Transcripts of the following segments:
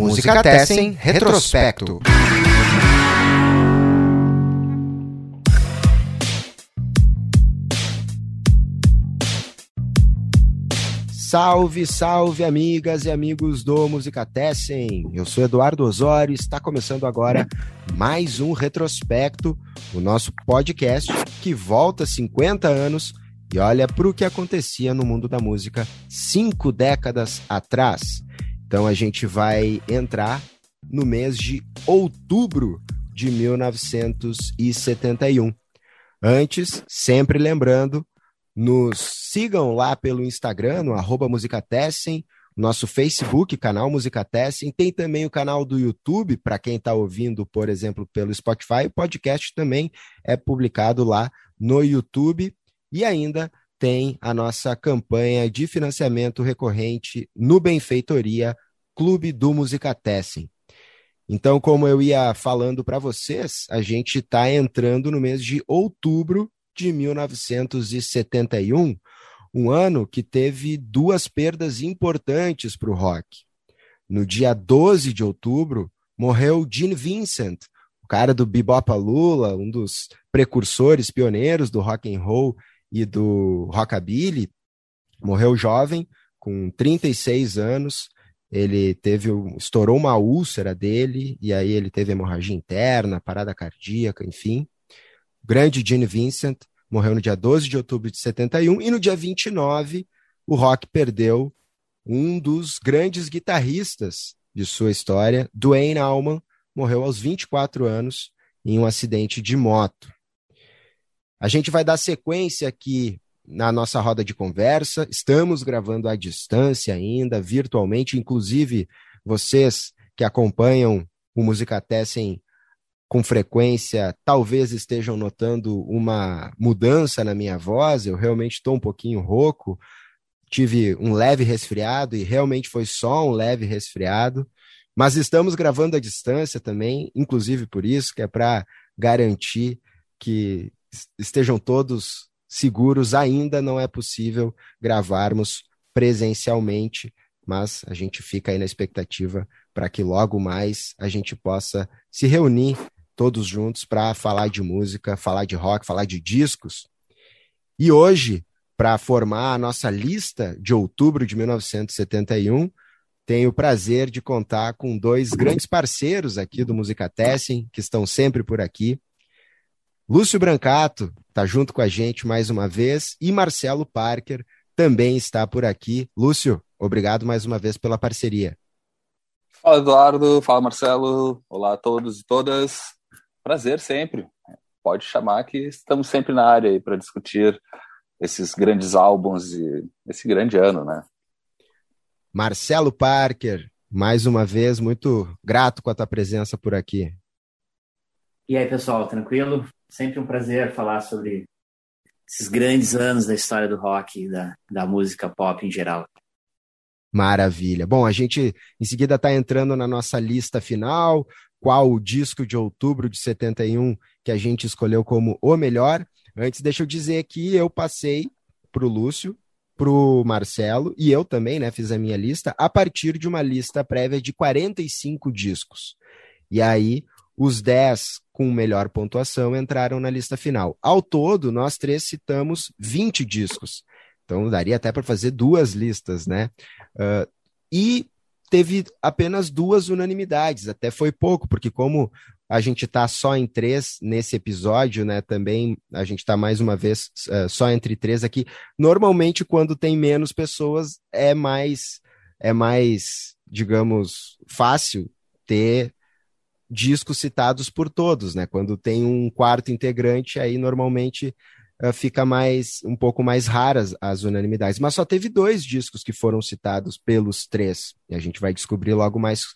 Música Tessen Retrospecto. Salve, salve, amigas e amigos do Música Tessen. Eu sou Eduardo Osório está começando agora mais um Retrospecto, o nosso podcast que volta 50 anos e olha para o que acontecia no mundo da música cinco décadas atrás. Então a gente vai entrar no mês de outubro de 1971. Antes, sempre lembrando, nos sigam lá pelo Instagram, no arroba Musicatessen, nosso Facebook, canal Musicatessen, tem também o canal do YouTube, para quem está ouvindo, por exemplo, pelo Spotify, o podcast também é publicado lá no YouTube, e ainda tem a nossa campanha de financiamento recorrente no Benfeitoria Clube do Musicatessen. Então, como eu ia falando para vocês, a gente está entrando no mês de outubro de 1971, um ano que teve duas perdas importantes para o rock. No dia 12 de outubro, morreu Gene Vincent, o cara do Bebop Lula, um dos precursores, pioneiros do rock and roll e do rockabilly, morreu jovem, com 36 anos. Ele teve, estourou uma úlcera dele, e aí ele teve hemorragia interna, parada cardíaca, enfim. O grande Gene Vincent morreu no dia 12 de outubro de 71, e no dia 29, o rock perdeu um dos grandes guitarristas de sua história, Duane Allman, morreu aos 24 anos em um acidente de moto. A gente vai dar sequência aqui na nossa roda de conversa. Estamos gravando à distância ainda, virtualmente, inclusive vocês que acompanham o Musicatessen com frequência, talvez estejam notando uma mudança na minha voz. Eu realmente estou um pouquinho rouco. Tive um leve resfriado e realmente foi só um leve resfriado. Mas estamos gravando à distância também, inclusive por isso, que é para garantir que estejam todos seguros, ainda não é possível gravarmos presencialmente, mas a gente fica aí na expectativa para que logo mais a gente possa se reunir todos juntos para falar de música, falar de rock, falar de discos. E hoje, para formar a nossa lista de outubro de 1971, tenho o prazer de contar com dois grandes parceiros aqui do Musicatessen, que estão sempre por aqui. Lúcio Brancato está junto com a gente mais uma vez e Marcelo Parker também está por aqui. Lúcio, obrigado mais uma vez pela parceria. Fala, Eduardo. Fala, Marcelo. Olá a todos e todas. Prazer sempre. Pode chamar que estamos sempre na área aí para discutir esses grandes álbuns e esse grande ano, né? Marcelo Parker, mais uma vez, muito grato com a tua presença por aqui. E aí, pessoal, tranquilo? Sempre um prazer falar sobre esses grandes anos da história do rock e da, da música pop em geral. Maravilha. Bom, a gente em seguida está entrando na nossa lista final. Qual o disco de outubro de 71 que a gente escolheu como o melhor? Antes, deixa eu dizer que eu passei para o Lúcio, para o Marcelo e eu também, né, fiz a minha lista a partir de uma lista prévia de 45 discos. E aí, os 10 com melhor pontuação entraram na lista final. Ao todo, nós três citamos 20 discos. Então, daria até para fazer duas listas, né? Uh, e teve apenas duas unanimidades, até foi pouco, porque como a gente está só em três nesse episódio, né? Também a gente está mais uma vez uh, só entre três aqui. Normalmente, quando tem menos pessoas, é mais, é mais, digamos, fácil ter discos citados por todos, né? Quando tem um quarto integrante, aí normalmente uh, fica mais um pouco mais raras as unanimidades. Mas só teve dois discos que foram citados pelos três. E a gente vai descobrir logo mais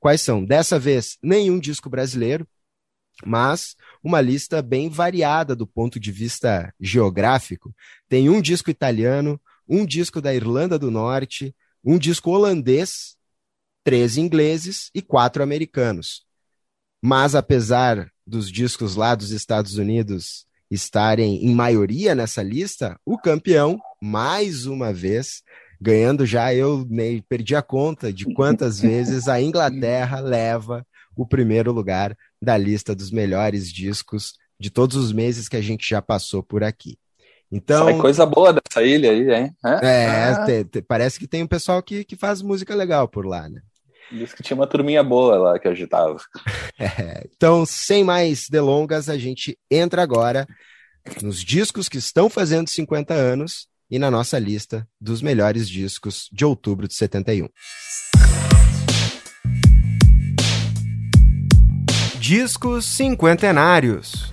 quais são. Dessa vez, nenhum disco brasileiro, mas uma lista bem variada do ponto de vista geográfico. Tem um disco italiano, um disco da Irlanda do Norte, um disco holandês, três ingleses e quatro americanos. Mas apesar dos discos lá dos Estados Unidos estarem em maioria nessa lista, o campeão, mais uma vez, ganhando já, eu nem perdi a conta de quantas vezes a Inglaterra leva o primeiro lugar da lista dos melhores discos de todos os meses que a gente já passou por aqui. Então, Sai coisa boa dessa ilha aí, hein? É, ah. te, te, parece que tem um pessoal que, que faz música legal por lá, né? Diz que tinha uma turminha boa lá que agitava. É, então, sem mais delongas, a gente entra agora nos discos que estão fazendo 50 anos e na nossa lista dos melhores discos de outubro de 71. Discos cinquentenários.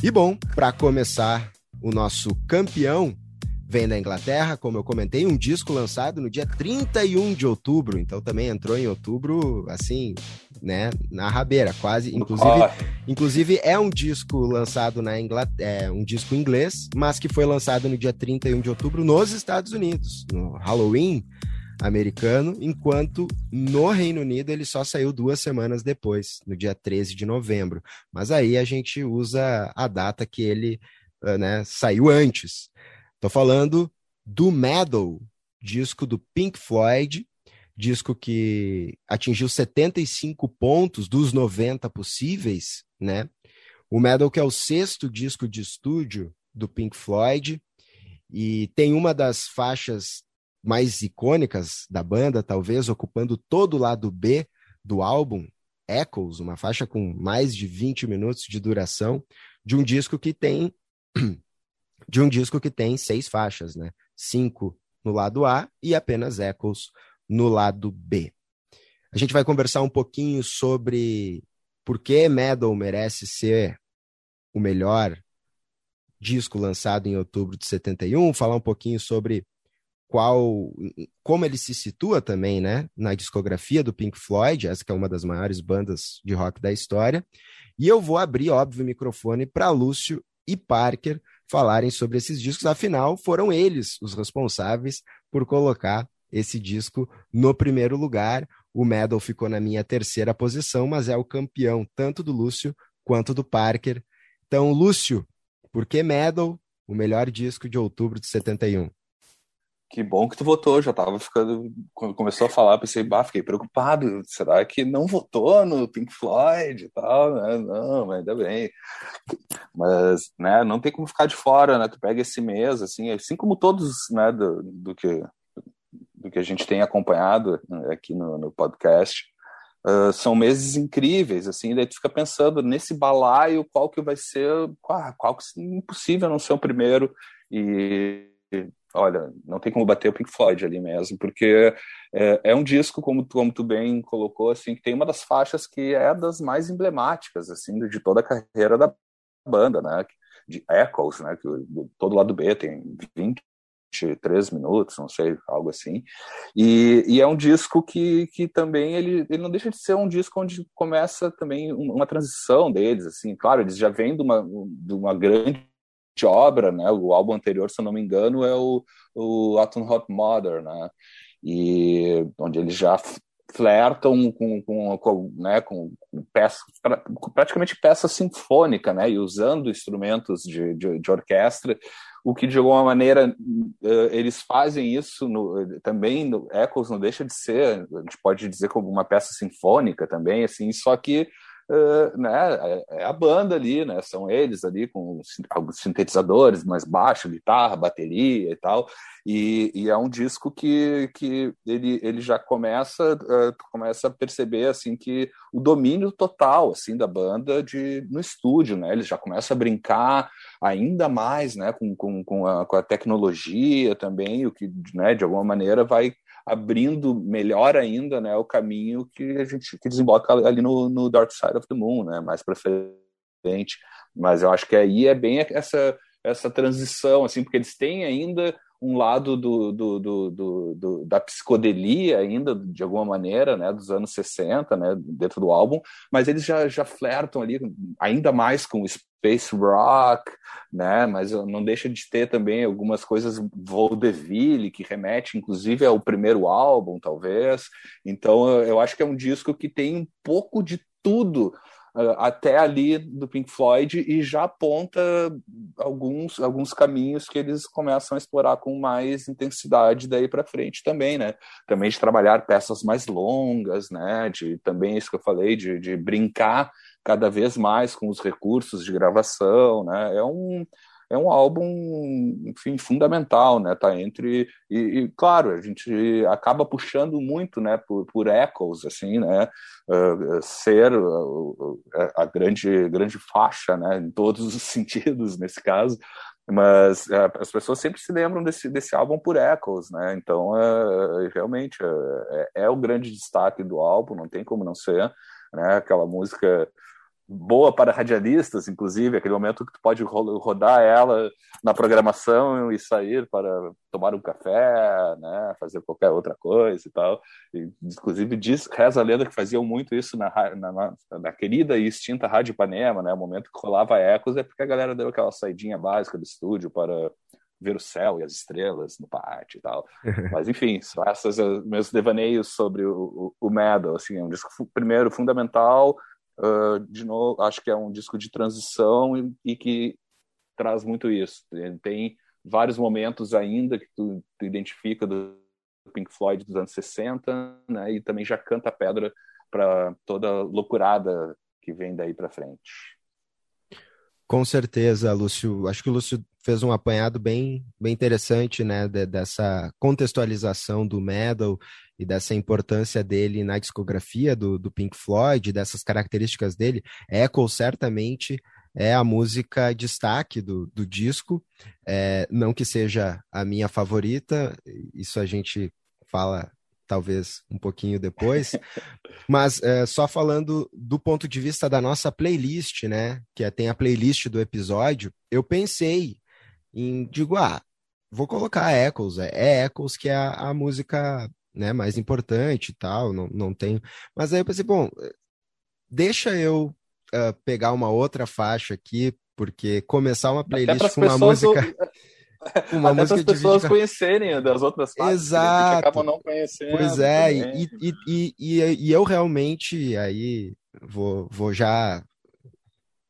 E bom, para começar, o nosso campeão vem da Inglaterra, como eu comentei, um disco lançado no dia 31 de outubro, então também entrou em outubro, assim, né, na rabeira, quase, inclusive, inclusive é um disco lançado na Inglaterra, é um disco inglês, mas que foi lançado no dia 31 de outubro nos Estados Unidos, no Halloween americano, enquanto no Reino Unido ele só saiu duas semanas depois, no dia 13 de novembro. Mas aí a gente usa a data que ele ah, né, saiu antes. Estou falando do Meadow, disco do Pink Floyd, disco que atingiu 75 pontos dos 90 possíveis, né? O Meadow que é o sexto disco de estúdio do Pink Floyd e tem uma das faixas mais icônicas da banda, talvez ocupando todo o lado B do álbum, Echoes, uma faixa com mais de 20 minutos de duração, de um disco que tem de um disco que tem seis faixas, né? Cinco no lado A e apenas Echoes no lado B. A gente vai conversar um pouquinho sobre por que Metal merece ser o melhor disco lançado em outubro de 71, falar um pouquinho sobre qual como ele se situa também, né, na discografia do Pink Floyd, essa que é uma das maiores bandas de rock da história. E eu vou abrir, óbvio, o microfone para Lúcio e Parker falarem sobre esses discos, afinal, foram eles os responsáveis por colocar esse disco no primeiro lugar. O Medal ficou na minha terceira posição, mas é o campeão tanto do Lúcio quanto do Parker. Então, Lúcio, por que Medal, o melhor disco de outubro de 71? Que bom que tu votou, já tava ficando. Quando começou a falar, pensei, bah, fiquei preocupado. Será que não votou no Pink Floyd e tal? Né? Não, ainda bem. Mas, né, não tem como ficar de fora, né? Tu pega esse mês, assim, assim como todos, né, do, do que do que a gente tem acompanhado né, aqui no, no podcast, uh, são meses incríveis, assim, daí tu fica pensando nesse balaio, qual que vai ser, qual, qual que impossível não ser o primeiro, e olha, não tem como bater o Pink Floyd ali mesmo, porque é, é, um disco, como, como tu bem colocou, assim, que tem uma das faixas que é das mais emblemáticas, assim, de toda a carreira da banda, né, de Echoes, né, que todo lado B tem 23 minutos, não sei, algo assim, e, e é um disco que, que também ele, ele não deixa de ser um disco onde começa também uma transição deles, assim, claro, eles já vêm de uma, de uma grande de obra, né? O álbum anterior, se eu não me engano, é o, o Autumn Hot Mother, né? E onde eles já flertam com, com, com, né, com peça, praticamente peça sinfônica, né, e usando instrumentos de, de, de, orquestra, o que de alguma maneira uh, eles fazem isso no, também no não deixa de ser, a gente pode dizer como uma peça sinfônica também, assim, só que Né, é, é a banda ali, né, são eles ali com alguns sintetizadores, mais baixo, guitarra, bateria e tal, e, e, é um disco que, que ele, ele já começa, uh, começa a perceber assim que o domínio total assim da banda de, no estúdio, né, eles já começam a brincar ainda mais, né, com, com, com, a, com a tecnologia também, o que, né, de alguma maneira vai abrindo melhor ainda né, o caminho que a gente que desemboca ali no, no Dark Side of the Moon, né, mais para frente. Mas eu acho que aí é bem essa essa transição, assim, porque eles têm ainda um lado do, do, do, do, da psicodelia ainda, de alguma maneira, né, dos anos 60, né, dentro do álbum, mas eles já, já flertam ali ainda mais com o space rock, né, mas não deixa de ter também algumas coisas vaudeville, que remete inclusive ao primeiro álbum, talvez, então eu acho que é um disco que tem um pouco de tudo até ali do Pink Floyd e já aponta alguns, alguns caminhos que eles começam a explorar com mais intensidade daí para frente também, né? Também de trabalhar peças mais longas, né? De também isso que eu falei de, de brincar cada vez mais com os recursos de gravação, né? É um é um álbum, enfim, fundamental, né? Tá entre e, e claro, a gente acaba puxando muito, né? Por, por echoes, assim, né? Uh, ser uh, a grande grande faixa, né? Em todos os sentidos nesse caso. Mas uh, as pessoas sempre se lembram desse, desse álbum por Echoes, né? Então, realmente, é, é o grande destaque do álbum, não tem como não ser, né? Aquela música boa para radialistas, inclusive, aquele momento que tu pode rodar ela na programação e sair para tomar um café, né, fazer qualquer outra coisa e tal. E, inclusive, diz, reza a lenda que faziam muito isso na, na, na, querida e extinta Rádio Ipanema, né, o momento que rolava ecos é porque a galera deu aquela saidinha básica do estúdio para ver o céu e as estrelas no pátio e tal. Mas, enfim, são esses meus devaneios sobre o, o, o Metal, assim, é um disco, primeiro, fundamental, Uh, de novo, acho que é um disco de transição e, e que traz muito isso. Tem vários momentos ainda que tu, tu identifica do Pink Floyd dos anos 60, né? E também já canta pedra para toda loucurada que vem daí para frente. Com certeza, Lúcio. Acho que o Lúcio fez um apanhado bem, bem interessante, né, de, dessa contextualização do metal e dessa importância dele na discografia do, do Pink Floyd, dessas características dele. Echo certamente é a música destaque do, do disco, é, não que seja a minha favorita, isso a gente fala talvez um pouquinho depois, mas é, só falando do ponto de vista da nossa playlist, né, que é, tem a playlist do episódio, eu pensei em, digo, ah, vou colocar Echoes, é, é Echoes que é a, a, música né, mais importante e tal, não, não tenho, mas aí eu pensei, bom, deixa eu uh, pegar uma outra faixa aqui, porque começar uma playlist com uma música... Uma Até as pessoas de... conhecerem das outras partes, Exato. acabam não conhecendo. Pois é, e, e, e, e, eu realmente aí vou, vou já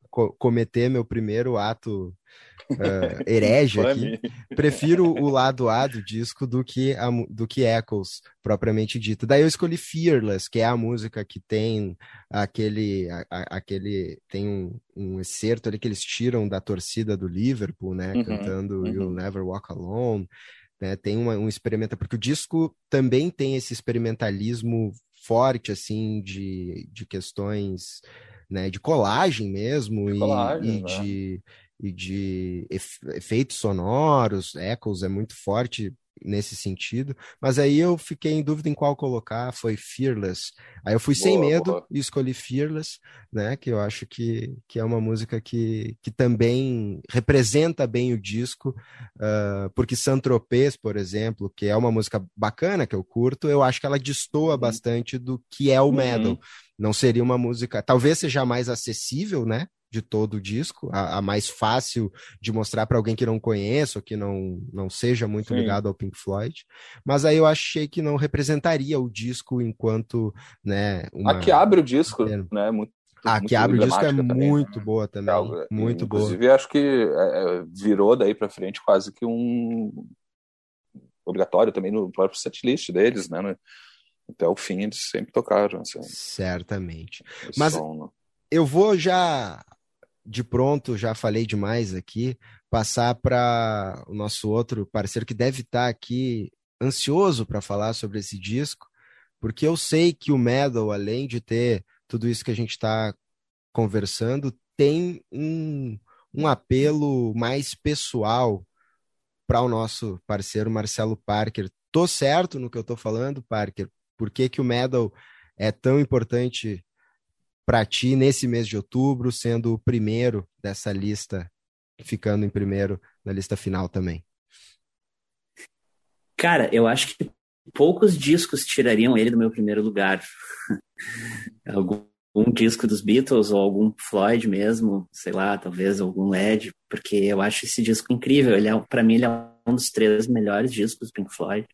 co cometer meu primeiro ato uh, herege aqui, prefiro o lado A do disco do que, a, do que Echoes, propriamente dito. Daí eu escolhi Fearless, que é a música que tem aquele, a, a, aquele tem um, um excerto ali que eles tiram da torcida do Liverpool, né, uhum, cantando uhum. You'll Never Walk Alone. Né, tem uma, um experimento, porque o disco também tem esse experimentalismo forte, assim, de, de questões né, de colagem mesmo, de e, colagem, e né? de e de efeitos sonoros, Echoes é muito forte nesse sentido, mas aí eu fiquei em dúvida em qual colocar, foi Fearless. Aí eu fui boa, sem medo boa. e escolhi Fearless, né, que eu acho que, que é uma música que, que também representa bem o disco, uh, porque Saint-Tropez, por exemplo, que é uma música bacana, que eu curto, eu acho que ela destoa uhum. bastante do que é o uhum. metal. Não seria uma música, talvez seja mais acessível, né, de todo o disco, a, a mais fácil de mostrar para alguém que não conheça ou que não, não seja muito Sim. ligado ao Pink Floyd. Mas aí eu achei que não representaria o disco enquanto, né, uma... A que abre o disco, é. né, muito a que abre o disco é também, né? muito né? boa também, é, muito inclusive, boa. Inclusive, acho que é, é, virou daí para frente quase que um obrigatório também no próprio setlist deles, né? Até o fim eles sempre tocaram. Assim, Certamente. Mas som, né? eu vou já de pronto, já falei demais aqui, passar para o nosso outro parceiro que deve estar tá aqui ansioso para falar sobre esse disco, porque eu sei que o Metal, além de ter tudo isso que a gente está conversando, tem um, um apelo mais pessoal para o nosso parceiro Marcelo Parker. Tô certo no que eu tô falando, Parker? Por que, que o Metal é tão importante para ti nesse mês de outubro, sendo o primeiro dessa lista, ficando em primeiro na lista final também? Cara, eu acho que poucos discos tirariam ele do meu primeiro lugar. algum, algum disco dos Beatles ou algum Floyd mesmo, sei lá, talvez algum Led, porque eu acho esse disco incrível. Ele é, para mim, ele é um dos três melhores discos do Pink Floyd.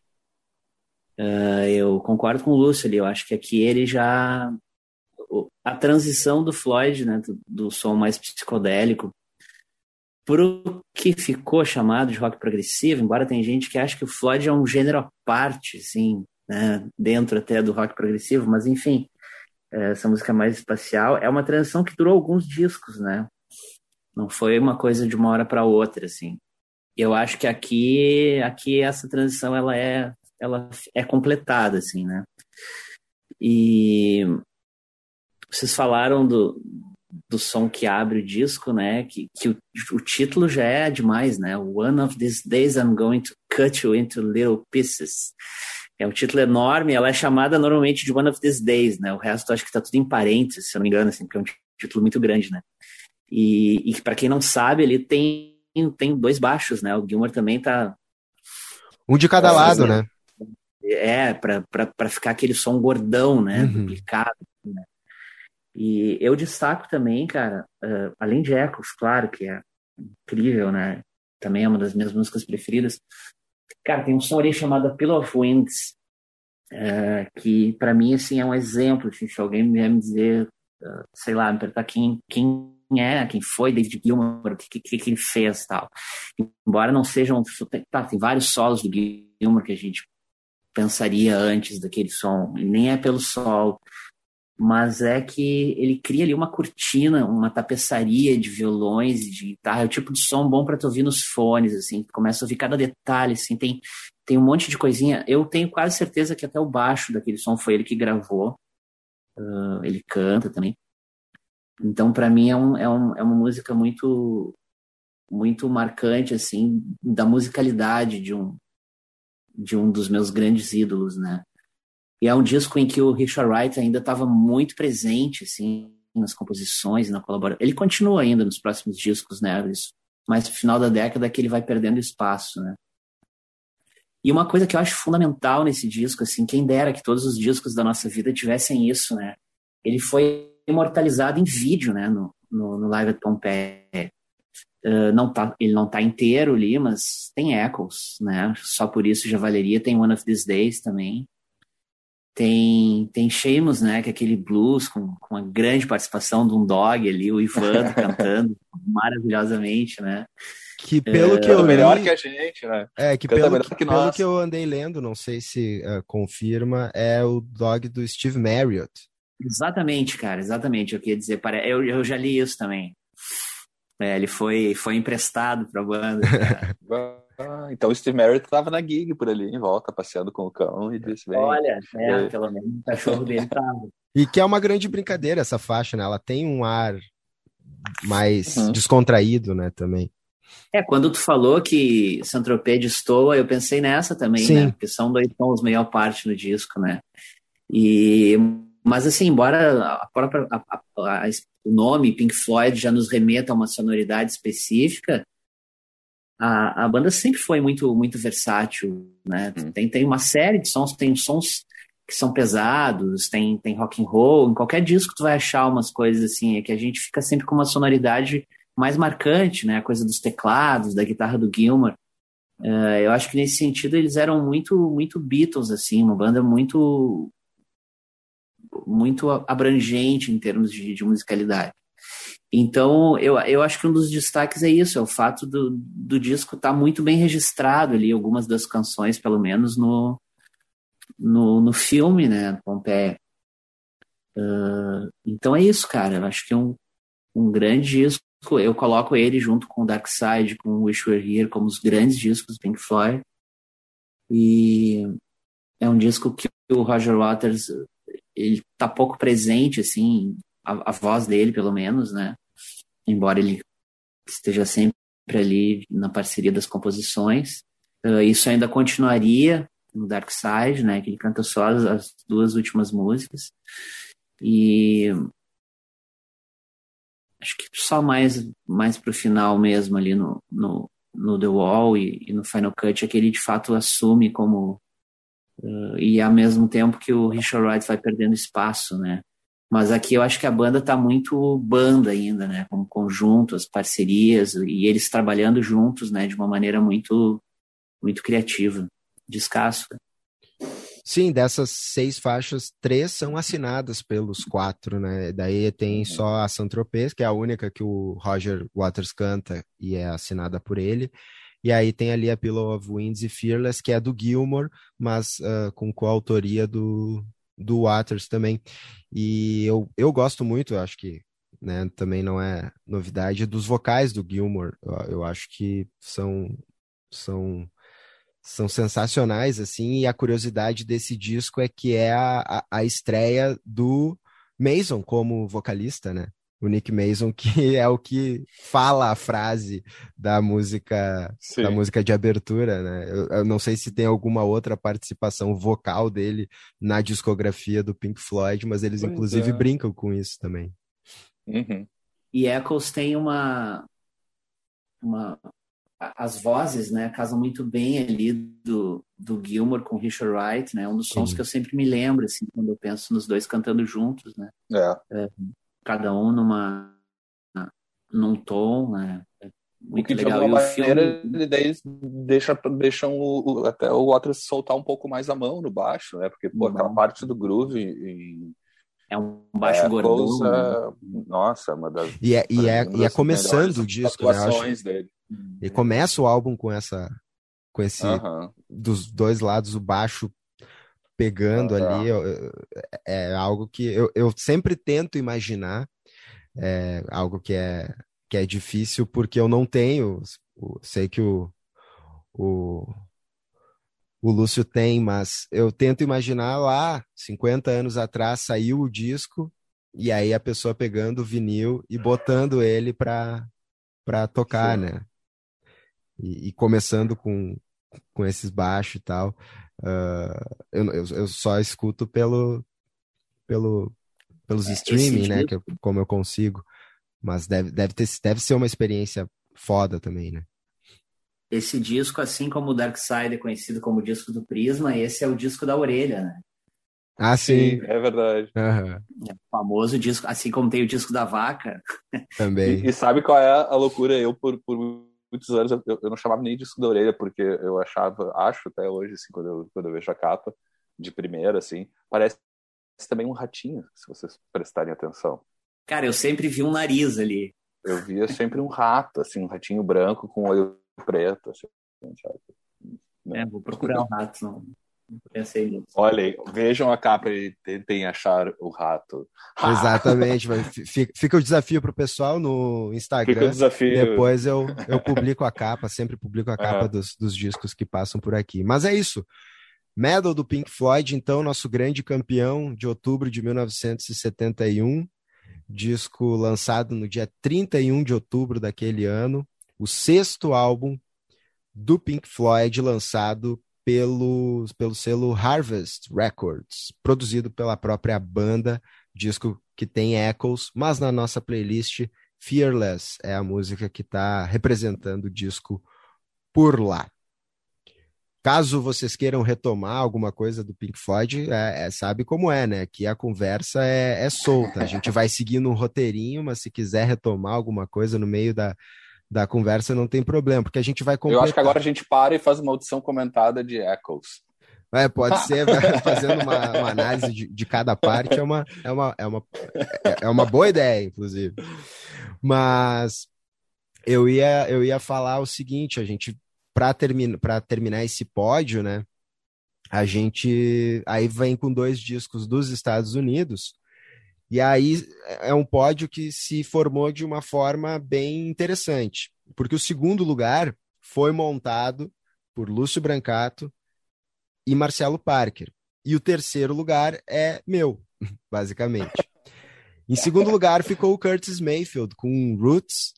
Uh, eu concordo com o Lúcio ali. Eu acho que aqui ele já a transição do Floyd, né, do, do som mais psicodélico, pro que ficou chamado de rock progressivo, embora tem gente que acha que o Floyd é um gênero à parte, assim, né, dentro até do rock progressivo, mas enfim, é, essa música mais espacial é uma transição que durou alguns discos, né? Não foi uma coisa de uma hora para outra, assim. Eu acho que aqui, aqui essa transição ela é, ela é completada, assim, né? E vocês falaram do, do som que abre o disco, né? Que, que o, o título já é demais, né? One of these days I'm going to cut you into little pieces. É um título enorme, ela é chamada normalmente de One of These Days, né? O resto acho que tá tudo em parênteses, se eu não me engano, assim, porque é um título muito grande, né? E, e para quem não sabe, ele tem, tem dois baixos, né? O Gilmore também tá. Um de cada lado, né? É, para ficar aquele som gordão, né? Uhum. Duplicado. Né? E eu destaco também, cara, uh, além de Echoes, claro, que é incrível, né? Também é uma das minhas músicas preferidas. Cara, tem um som ali chamado Pillow of Wings, uh, que para mim, assim, é um exemplo. Assim, se alguém vier me dizer, uh, sei lá, me perguntar quem, quem é, quem foi David Gilmour, o que, que, que ele fez tal. Embora não sejam. Tá, tem vários solos do Gilmour que a gente pensaria antes daquele som, nem é pelo sol, mas é que ele cria ali uma cortina, uma tapeçaria de violões e de guitarra, é o tipo de som bom para tu ouvir nos fones, assim, começa a ouvir cada detalhe, assim, tem, tem um monte de coisinha. Eu tenho quase certeza que até o baixo daquele som foi ele que gravou, uh, ele canta também. Então, para mim, é, um, é, um, é uma música muito muito marcante, assim, da musicalidade de um, de um dos meus grandes ídolos, né? E é um disco em que o Richard Wright ainda estava muito presente, assim, nas composições, na colaboração. Ele continua ainda nos próximos discos, né? Mas no final da década que ele vai perdendo espaço, né? E uma coisa que eu acho fundamental nesse disco, assim, quem dera que todos os discos da nossa vida tivessem isso, né? Ele foi imortalizado em vídeo, né? No, no, no Live at Pompeii. Uh, não tá, ele não tá inteiro ali, mas tem echoes, né? Só por isso já valeria. Tem One of These Days também. Tem, tem Sheamus, né, que é aquele blues com, com uma grande participação de um dog ali, o Ivan cantando maravilhosamente, né? Que pelo é, que eu li, melhor que a gente, né? É, que pelo que, que pelo que eu andei lendo, não sei se uh, confirma, é o dog do Steve Marriott. Exatamente, cara, exatamente. Eu queria dizer, eu, eu já li isso também. É, ele foi, foi emprestado para a banda. Ah, então o Steve Merritt estava na gig por ali, em volta, passeando com o cão e disse: bem. Olha, é, pelo menos o cachorro dele tava. E que é uma grande brincadeira essa faixa, né? Ela tem um ar mais uhum. descontraído, né, também. É, quando tu falou que Santropê destoa, eu pensei nessa também, né? Sim. né? Porque são dois tons maior parte no disco, né? E mas assim, embora a própria a, a, a, o nome Pink Floyd já nos remeta a uma sonoridade específica, a, a banda sempre foi muito muito versátil, né? Hum. Tem, tem uma série de sons, tem sons que são pesados, tem, tem rock and roll, em qualquer disco tu vai achar umas coisas assim, é que a gente fica sempre com uma sonoridade mais marcante, né? A coisa dos teclados, da guitarra do Gilmour. Uh, eu acho que nesse sentido eles eram muito muito Beatles assim, uma banda muito muito abrangente em termos de, de musicalidade. Então, eu, eu acho que um dos destaques é isso, é o fato do, do disco estar tá muito bem registrado ali, algumas das canções, pelo menos, no, no, no filme, né, Pompeia. Uh, então é isso, cara, eu acho que é um, um grande disco, eu coloco ele junto com Dark Side, com Wish Were Here, como os grandes discos do Pink Floyd, e é um disco que o Roger Waters ele tá pouco presente, assim, a, a, voz dele, pelo menos, né? Embora ele esteja sempre ali na parceria das composições. Uh, isso ainda continuaria no Dark Side, né? Que ele canta só as, as duas últimas músicas. E acho que só mais mais pro final mesmo ali no, no, no The Wall e, e, no Final Cut é que ele de fato assume como Uh, e ao mesmo tempo que o Richard Wright vai perdendo espaço, né? Mas aqui eu acho que a banda está muito banda ainda, né? Como conjunto, as parcerias e eles trabalhando juntos, né? De uma maneira muito, muito criativa, descasso. Sim, dessas seis faixas, três são assinadas pelos quatro, né? Daí tem uhum. só a Saint-Tropez, que é a única que o Roger Waters canta e é assinada por ele. E aí tem ali a Pillow of Winds e Fearless, que é do Gilmore, mas uh, com coautoria do, do Waters também. E eu, eu gosto muito, acho que né, também não é novidade, dos vocais do Gilmore. Eu, eu acho que são, são são sensacionais, assim, e a curiosidade desse disco é que é a, a, a estreia do Mason como vocalista, né? O Nick Mason, que é o que fala a frase da música Sim. da música de abertura, né? Eu, eu, não sei se tem alguma outra participação vocal dele na discografia do Pink Floyd, mas eles pois inclusive é. brincam com isso também. Uhum. E Echoes tem uma, uma as vozes, né, casam muito bem ali do, do Gilmore com Richard Wright, né, um dos sons Sim. que eu sempre me lembro, assim, quando eu penso nos dois cantando juntos, né, é. É, cada um numa, num tom, né, é muito o que legal. de alguma maneira filme... eles deixa, deixam o, o, até o Waters soltar um pouco mais a mão no baixo, né, porque pô, aquela parte do groove em, é um baixo é, gordão. Coisa, né? Nossa, uma das. E é, e é, e é começando o disco, né? Acho, dele. E começa o álbum com essa. Com esse. Dos dois lados, o baixo pegando ali. É, é, algo que eu, eu sempre tento imaginar. É algo que é, que é difícil, porque eu não tenho. Sei que o, o o Lúcio tem, mas eu tento imaginar lá, 50 anos atrás, saiu o disco e aí a pessoa pegando o vinil e botando ele para tocar, Sim. né? E, e, começando com, com esses baixos e tal. Uh, eu, eu, eu, só escuto pelo, pelo, pelos é, streaming, né? Que eu, como eu consigo. Mas deve, deve, ter, deve ser uma experiência foda também, né? esse disco, assim como o Dark Side é conhecido como o disco do Prisma, esse é o disco da orelha, né? Ah, sim. sim é verdade. Uhum. É o famoso disco, assim como tem o disco da vaca. Também. E, e sabe qual é a loucura? Eu, por, por muitos anos, eu, eu, não chamava nem disco da orelha, porque eu achava, acho até hoje, assim, quando eu, quando eu vejo a capa de primeira, assim, parece também um ratinho, se vocês prestarem atenção. Cara, eu sempre vi um nariz ali. Eu via sempre um rato, assim, um ratinho branco com olho preto. Assim, sabe? É, vou procurar o rato. Não. Pensei nisso. Olhem, vejam a capa e tentem achar o rato. Exatamente. fica, fica o desafio para o pessoal no Instagram. Fica o desafio. Depois eu, eu publico a capa, sempre publico a capa uhum. dos, dos discos que passam por aqui. Mas é isso. Medal do Pink Floyd, então, nosso grande campeão de outubro de 1971. Disco lançado no dia 31 de outubro daquele ano o sexto álbum do Pink Floyd lançado pelo, pelo selo Harvest Records, produzido pela própria banda, disco que tem Echoes, mas na nossa playlist Fearless é a música que está representando o disco por lá. Caso vocês queiram retomar alguma coisa do Pink Floyd, é, é, sabe como é, né? Que a conversa é, é solta. A gente vai seguindo um roteirinho, mas se quiser retomar alguma coisa no meio da, da conversa, não tem problema, porque a gente vai completar. Eu acho que agora a gente para e faz uma audição comentada de Echoes. É, pode ser, fazendo uma, uma análise de, de, cada parte, é uma, é, uma, é, uma, é, é uma boa ideia, inclusive. Mas eu ia, eu ia falar o seguinte, a gente, para termi terminar esse pódio, né, a gente aí vem com dois discos dos Estados Unidos, e aí é um pódio que se formou de uma forma bem interessante, porque o segundo lugar foi montado por Lúcio Brancato e Marcelo Parker. E o terceiro lugar é meu, basicamente. Em segundo lugar ficou o Curtis Mayfield com Roots,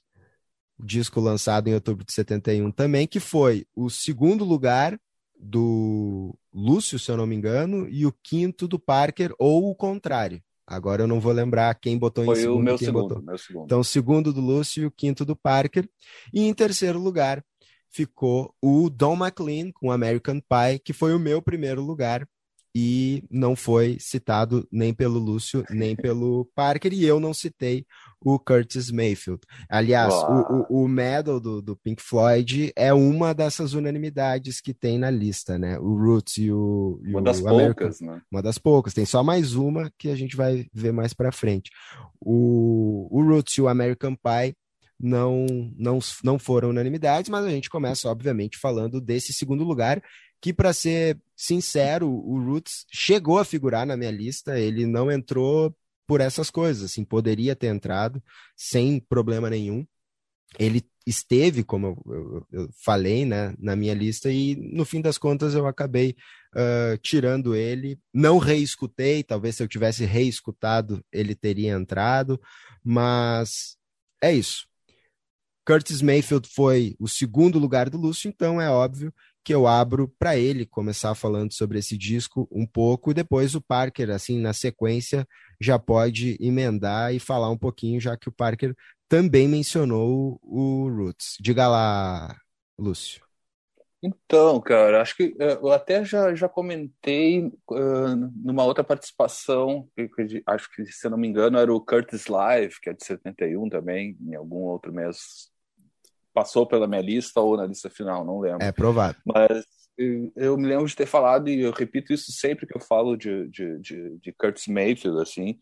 disco lançado em outubro de 71 também, que foi o segundo lugar do Lúcio, se eu não me engano, e o quinto do Parker, ou o contrário. Agora eu não vou lembrar quem botou Foi em segundo. o meu segundo, botou. meu segundo. Então, segundo do Lúcio e o quinto do Parker. E em terceiro lugar ficou o Don McLean com American Pie, que foi o meu primeiro lugar e não foi citado nem pelo Lúcio, nem pelo Parker, e eu não citei o Curtis Mayfield. Aliás, o, o, o, medal do, do, Pink Floyd é uma dessas unanimidades que tem na lista, né? O Roots e o. E uma o das American, poucas, né? Uma das poucas, tem só mais uma que a gente vai ver mais para frente. O, o Roots e o American Pie não, não, não foram unanimidades, mas a gente começa, obviamente, falando desse segundo lugar, que, para ser sincero, o Roots chegou a figurar na minha lista, ele não entrou por essas coisas, assim, poderia ter entrado sem problema nenhum. Ele esteve, como eu, eu, eu falei, né, na minha lista, e no fim das contas eu acabei uh, tirando ele. Não reescutei, talvez se eu tivesse reescutado ele teria entrado, mas é isso. Curtis Mayfield foi o segundo lugar do Lúcio, então é óbvio que eu abro para ele começar falando sobre esse disco um pouco, e depois o Parker, assim, na sequência, já pode emendar e falar um pouquinho, já que o Parker também mencionou o Roots. Diga lá, Lúcio. Então, cara, acho que eh, eu até já, já comentei uh, numa outra participação, acho que, se não me engano, era o Curtis Live, que é de 71 também, em algum outro mês passou pela minha lista ou na lista final, não lembro. É provável. Mas eu me lembro de ter falado, e eu repito isso sempre que eu falo de, de, de, de Curtis Mayfield, assim,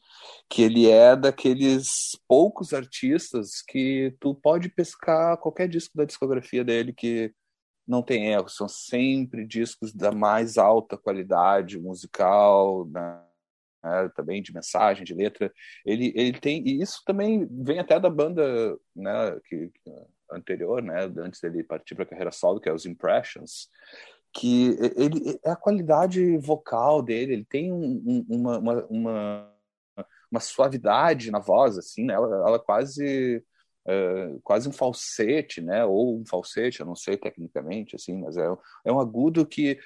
que ele é daqueles poucos artistas que tu pode pescar qualquer disco da discografia dele que não tem erro, são sempre discos da mais alta qualidade musical, né? né, também de mensagem, de letra. Ele, ele tem, e isso também vem até da banda né, que anterior, né, antes dele partir para a carreira solo, que é os Impressions, que ele é a qualidade vocal dele, ele tem um, uma, uma, uma, uma, suavidade na voz, assim, né, ela, ela quase Uh, quase um falsete, né? Ou um falsete, eu não sei tecnicamente, assim, mas é, é um agudo que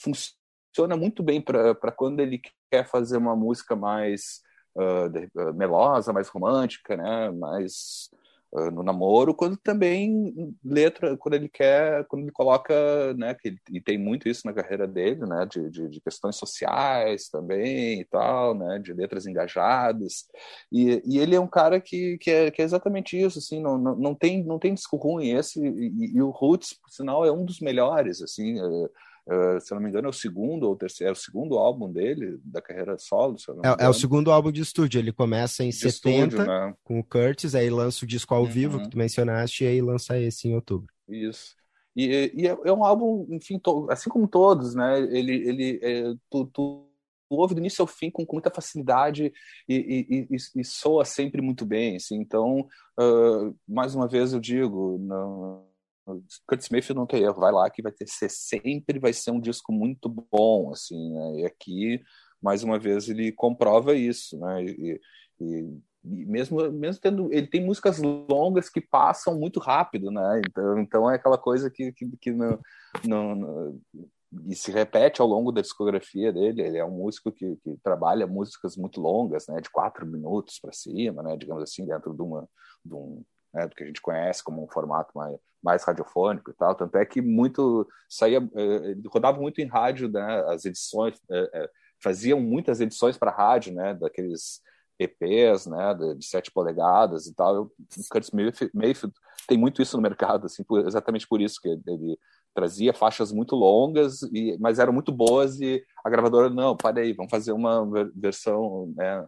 funciona muito bem para quando ele quer fazer uma música mais uh, melosa, mais romântica, né? Mais no namoro, quando também letra, quando ele quer, quando ele coloca, né, que ele, e tem muito isso na carreira dele, né, de, de, de, questões sociais também e tal, né, de letras engajadas, e, e ele é um cara que, que, é, que é exatamente isso, assim, não, não, não tem não tem disco ruim esse, e, e o Roots, por sinal, é um dos melhores, assim, uh, Uh, se eu não me engano, é o segundo ou terceiro, é o segundo álbum dele, da carreira solo. É, é, o segundo álbum de estúdio. Ele começa em de 70 estúdio, né? com o Curtis, aí lança o disco ao uhum. vivo que tu mencionaste, e aí lança esse em outubro. Isso. E, e é, é, um álbum, enfim, to, assim como todos, né? Ele, ele é, tu, tu, tu, ouve do início ao fim com, com muita facilidade e, e, e, soa sempre muito bem. Assim. Então, uh, mais uma vez eu digo, não Curtis Mayfield não tem erro, vai lá que vai ter ser, sempre vai ser um disco muito bom, assim, né? E aqui, mais uma vez, ele comprova isso, né? E, e, e mesmo, mesmo tendo, ele tem músicas longas que passam muito rápido, né? Então, então é aquela coisa que, que, que não, não, não e se repete ao longo da discografia dele. Ele é um músico que, que trabalha músicas muito longas, né, de quatro minutos para cima, né, digamos assim, dentro de, uma, de um, né, do que a gente conhece como um formato mais, mais radiofônico e tal. Tanto é que muito saía, eh, rodava muito em rádio, né, as edições, eh, eh, faziam muitas edições para rádio, né, daqueles EPs, né, de 7 polegadas e tal. o Curtis Mayfield tem muito isso no mercado, assim, por, exatamente por isso que ele trazia faixas muito longas, e, mas eram muito boas e a gravadora, não, para aí, vamos fazer uma versão, né,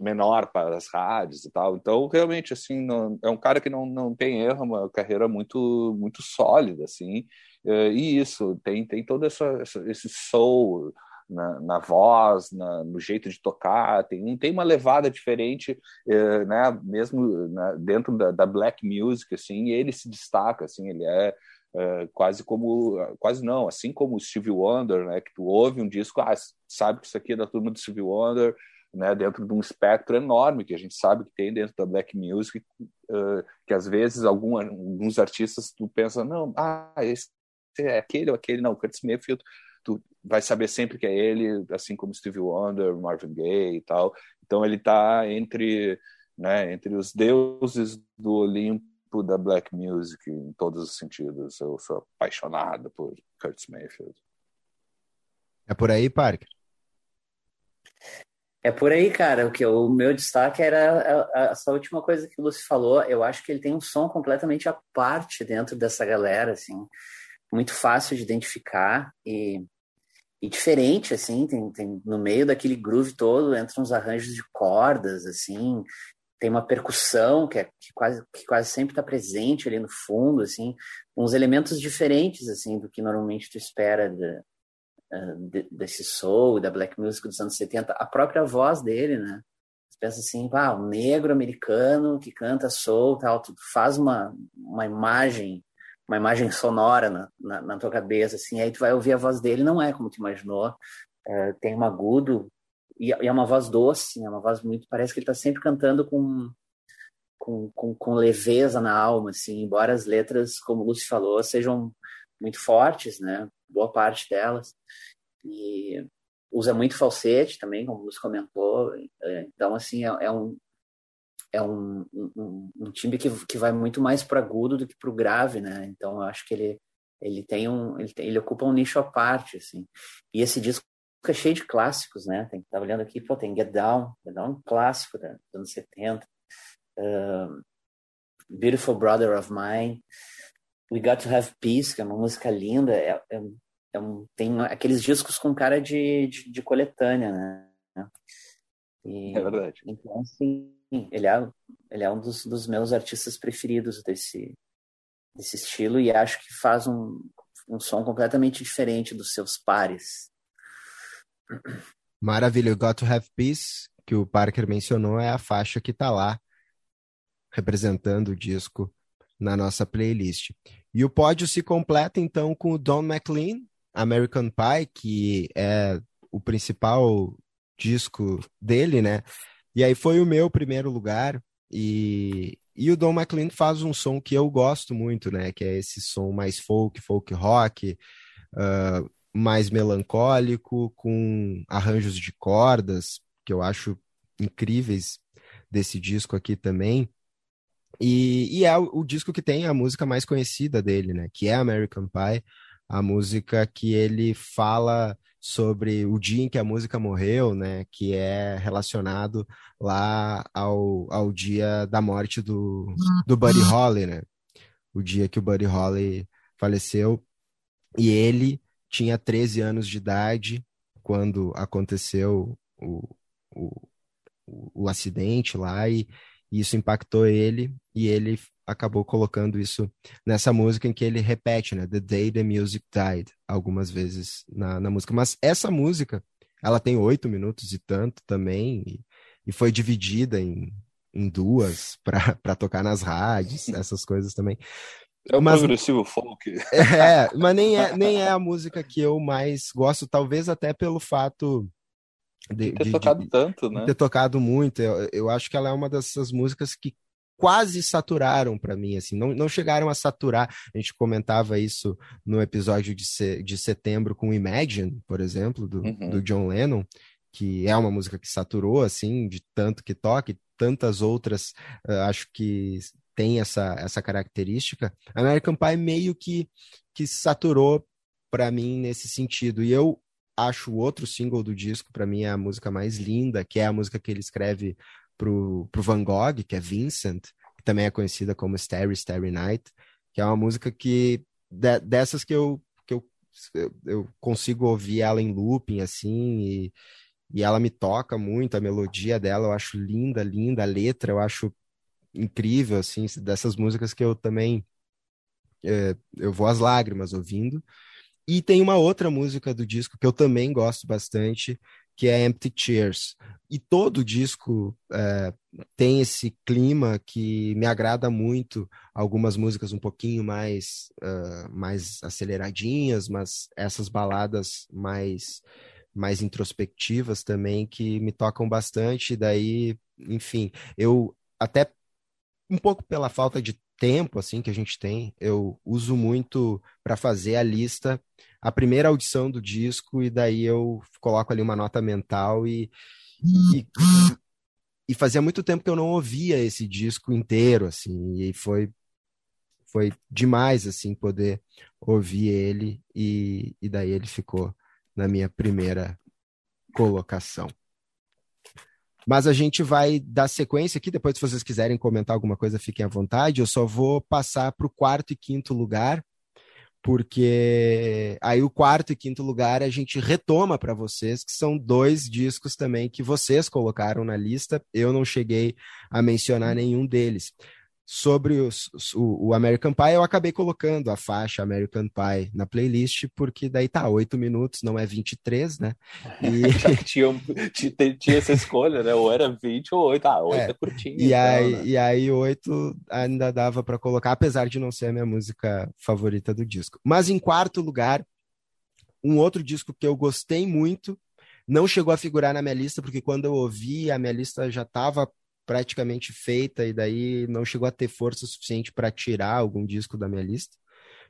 menor para as rádios e tal. Então, realmente, assim, não, é um cara que não, não tem erro, uma carreira muito muito sólida, assim. Eh, e isso, tem, tem todo essa, esse soul na, na voz, na, no jeito de tocar, tem, tem uma levada diferente, eh, né, mesmo né, dentro da, da, black music, assim, ele se destaca, assim, ele é Uh, quase como quase não assim como o Stevie Wonder né que tu ouve um disco ah, sabe que isso aqui é da turma do Stevie Wonder né, dentro de um espectro enorme que a gente sabe que tem dentro da black music, uh, que às vezes algum, alguns artistas tu pensa, não, ah, esse é aquele ou aquele, não, Curtis Mayfield, tu vai saber sempre que é ele, assim como Stevie Wonder, Marvin Gaye e tal. Então ele está entre, né, entre os deuses do Olimpo da black music em todos os sentidos. Eu sou apaixonado por Curtis Mayfield. É por aí, Parker? É por aí, cara. O que o meu destaque era essa última coisa que o falou. Eu acho que ele tem um som completamente à parte dentro dessa galera, assim, muito fácil de identificar e, e diferente, assim. Tem, tem no meio daquele groove todo entram uns arranjos de cordas, assim. Tem uma percussão que, é, que quase que quase sempre está presente ali no fundo, assim, uns elementos diferentes, assim, do que normalmente tu espera de, desse soul, da black music dos anos 70, a própria voz dele, né? Você pensa assim, ah, um negro americano que canta soul, tal, tu faz uma, uma imagem, uma imagem sonora na, na, na tua cabeça, assim, aí tu vai ouvir a voz dele, não é como tu imaginou, é, tem um agudo, e, e, é uma voz doce, é uma voz muito, parece que ele tá sempre cantando com, com, com, com leveza na alma, assim, embora as letras, como o Lúcio falou, sejam muito fortes, né? Boa parte delas. E usa muito falsete também, como você comentou. É, então, assim, é, é um é um, um, um, timbre que, que vai muito mais para agudo do que para o grave, né? Então, eu acho que ele ele tem um ele, tem, ele ocupa um nicho à parte, assim. E esse disco é cheio de clássicos, né? Tem, tá olhando aqui, pô, tem Get Down, Get Down é um clássico dos anos 70. Uh, Beautiful Brother of Mine. We Got to Have Peace, que é uma música linda, é, é, é um, tem aqueles discos com cara de, de, de coletânea, né? E, é verdade. Então, assim, ele é, ele é um dos, dos meus artistas preferidos desse, desse estilo e acho que faz um, um som completamente diferente dos seus pares. Maravilha, Got to Have Peace, que o Parker mencionou, é a faixa que está lá representando o disco na nossa playlist. E o pódio se completa então com o Don McLean, American Pie, que é o principal disco dele, né? E aí foi o meu primeiro lugar e, e o Don McLean faz um som que eu gosto muito, né? Que é esse som mais folk, folk rock, uh, mais melancólico, com arranjos de cordas, que eu acho incríveis desse disco aqui também. E, e é o, o, disco que tem a música mais conhecida dele, né? Que é American Pie, a música que ele fala sobre o dia em que a música morreu, né? Que é relacionado lá ao, ao dia da morte do, do Buddy Holly, né? O dia que o Buddy Holly faleceu. E ele tinha 13 anos de idade quando aconteceu o, o, o, o acidente lá e e isso impactou ele e ele acabou colocando isso nessa música em que ele repete, né? The Day the Music Died, algumas vezes na, na música. Mas essa música, ela tem oito minutos e tanto também, e, e foi dividida em, em duas para tocar nas rádios, essas coisas também. É o mas, progressivo folk. É, mas nem é, nem é a música que eu mais gosto, talvez até pelo fato de, ter de, tocado de, tanto, né? Ter tocado muito. Eu, eu acho que ela é uma dessas músicas que quase saturaram para mim, assim, não, não chegaram a saturar. A gente comentava isso no episódio de, se, de setembro com Imagine, por exemplo, do, uhum. do John Lennon, que é uma música que saturou, assim, de tanto que toca, e tantas outras, uh, acho que tem essa, essa característica. American Pie meio que, que saturou para mim nesse sentido. E eu acho o outro single do disco, para mim, é a música mais linda, que é a música que ele escreve pro, pro Van Gogh, que é Vincent, que também é conhecida como Starry, Starry Night, que é uma música que, de, dessas que eu, que eu, eu consigo ouvir ela em looping, assim, e, e ela me toca muito, a melodia dela eu acho linda, linda, a letra eu acho incrível, assim, dessas músicas que eu também é, eu vou às lágrimas ouvindo, e tem uma outra música do disco que eu também gosto bastante, que é Empty Chairs. E todo o disco é, tem esse clima que me agrada muito. Algumas músicas um pouquinho mais, uh, mais aceleradinhas, mas essas baladas mais, mais introspectivas também que me tocam bastante. Daí, enfim, eu até um pouco pela falta de tempo assim que a gente tem, eu uso muito para fazer a lista, a primeira audição do disco e daí eu coloco ali uma nota mental e, e, e fazia muito tempo que eu não ouvia esse disco inteiro assim, e foi foi demais assim poder ouvir ele e, e daí ele ficou na minha primeira colocação. Mas a gente vai dar sequência aqui, depois se vocês quiserem comentar alguma coisa, fiquem à vontade. Eu só vou passar para o quarto e quinto lugar, porque aí o quarto e quinto lugar a gente retoma para vocês, que são dois discos também que vocês colocaram na lista. Eu não cheguei a mencionar nenhum deles sobre os, o, o, American Pie, eu acabei colocando a faixa American Pie na playlist, porque daí tá, oito minutos, não é 23, né? E... tinha, tinha, tinha, essa escolha, né? Ou era 20 ou 8. Ah, 8 é, é curtinho. E, então, aí, né? e aí, 8 ainda dava para colocar, apesar de não ser a minha música favorita do disco. Mas em quarto lugar, um outro disco que eu gostei muito, não chegou a figurar na minha lista, porque quando eu ouvi, a minha lista já estava praticamente feita e daí não chegou a ter força suficiente para tirar algum disco da minha lista.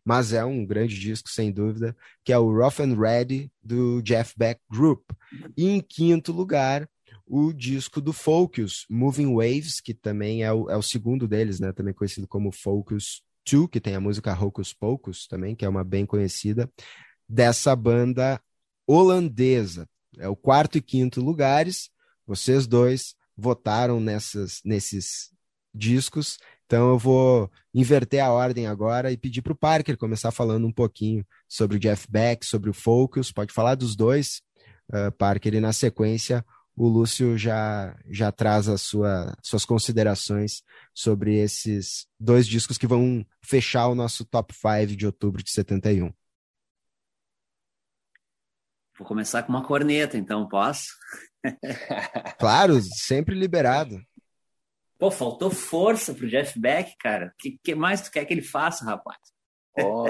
Mas é um grande disco, sem dúvida, que é o Rough and Ready do Jeff Beck Group. E em quinto lugar, o disco do Focus, Moving Waves, que também é o, é o segundo deles, né? Também conhecido como Focus 2, que tem a música Hocus Pocus também, que é uma bem conhecida, dessa banda holandesa. É o quarto e quinto lugares. Vocês dois votaram nessas, nesses discos. Então eu vou inverter a ordem agora e pedir para o Parker começar falando um pouquinho sobre o Jeff Beck, sobre o Focus. Pode falar dos dois, uh, Parker, e na sequência o Lúcio já, já traz as sua, suas considerações sobre esses dois discos que vão fechar o nosso top 5 de outubro de 71. Vou começar com uma corneta, então posso? claro, sempre liberado. Pô, faltou força pro Jeff Beck, cara. O que, que, mais tu quer que ele faça, rapaz? Oh,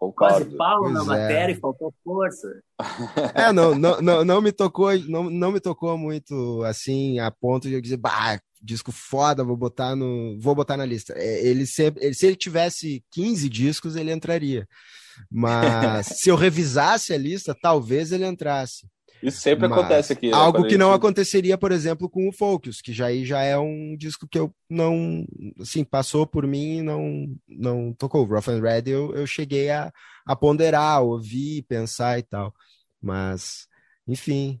Quase pau na é. matéria e faltou força. É, não, não, não, não, me tocou, não, não me tocou muito assim, a ponto de eu dizer, bah, disco foda, vou botar no. Vou botar na lista. É, ele, se, ele, se ele tivesse 15 discos, ele entraria. Mas se eu revisasse a lista, talvez ele entrasse. Isso sempre Mas acontece aqui. Né, algo que gente... não aconteceria, por exemplo, com o Focus, que já aí já é um disco que eu não, assim, passou por mim e não, não tocou. Rough and Ready eu, eu cheguei a, a ponderar, ouvir, pensar e tal. Mas, enfim,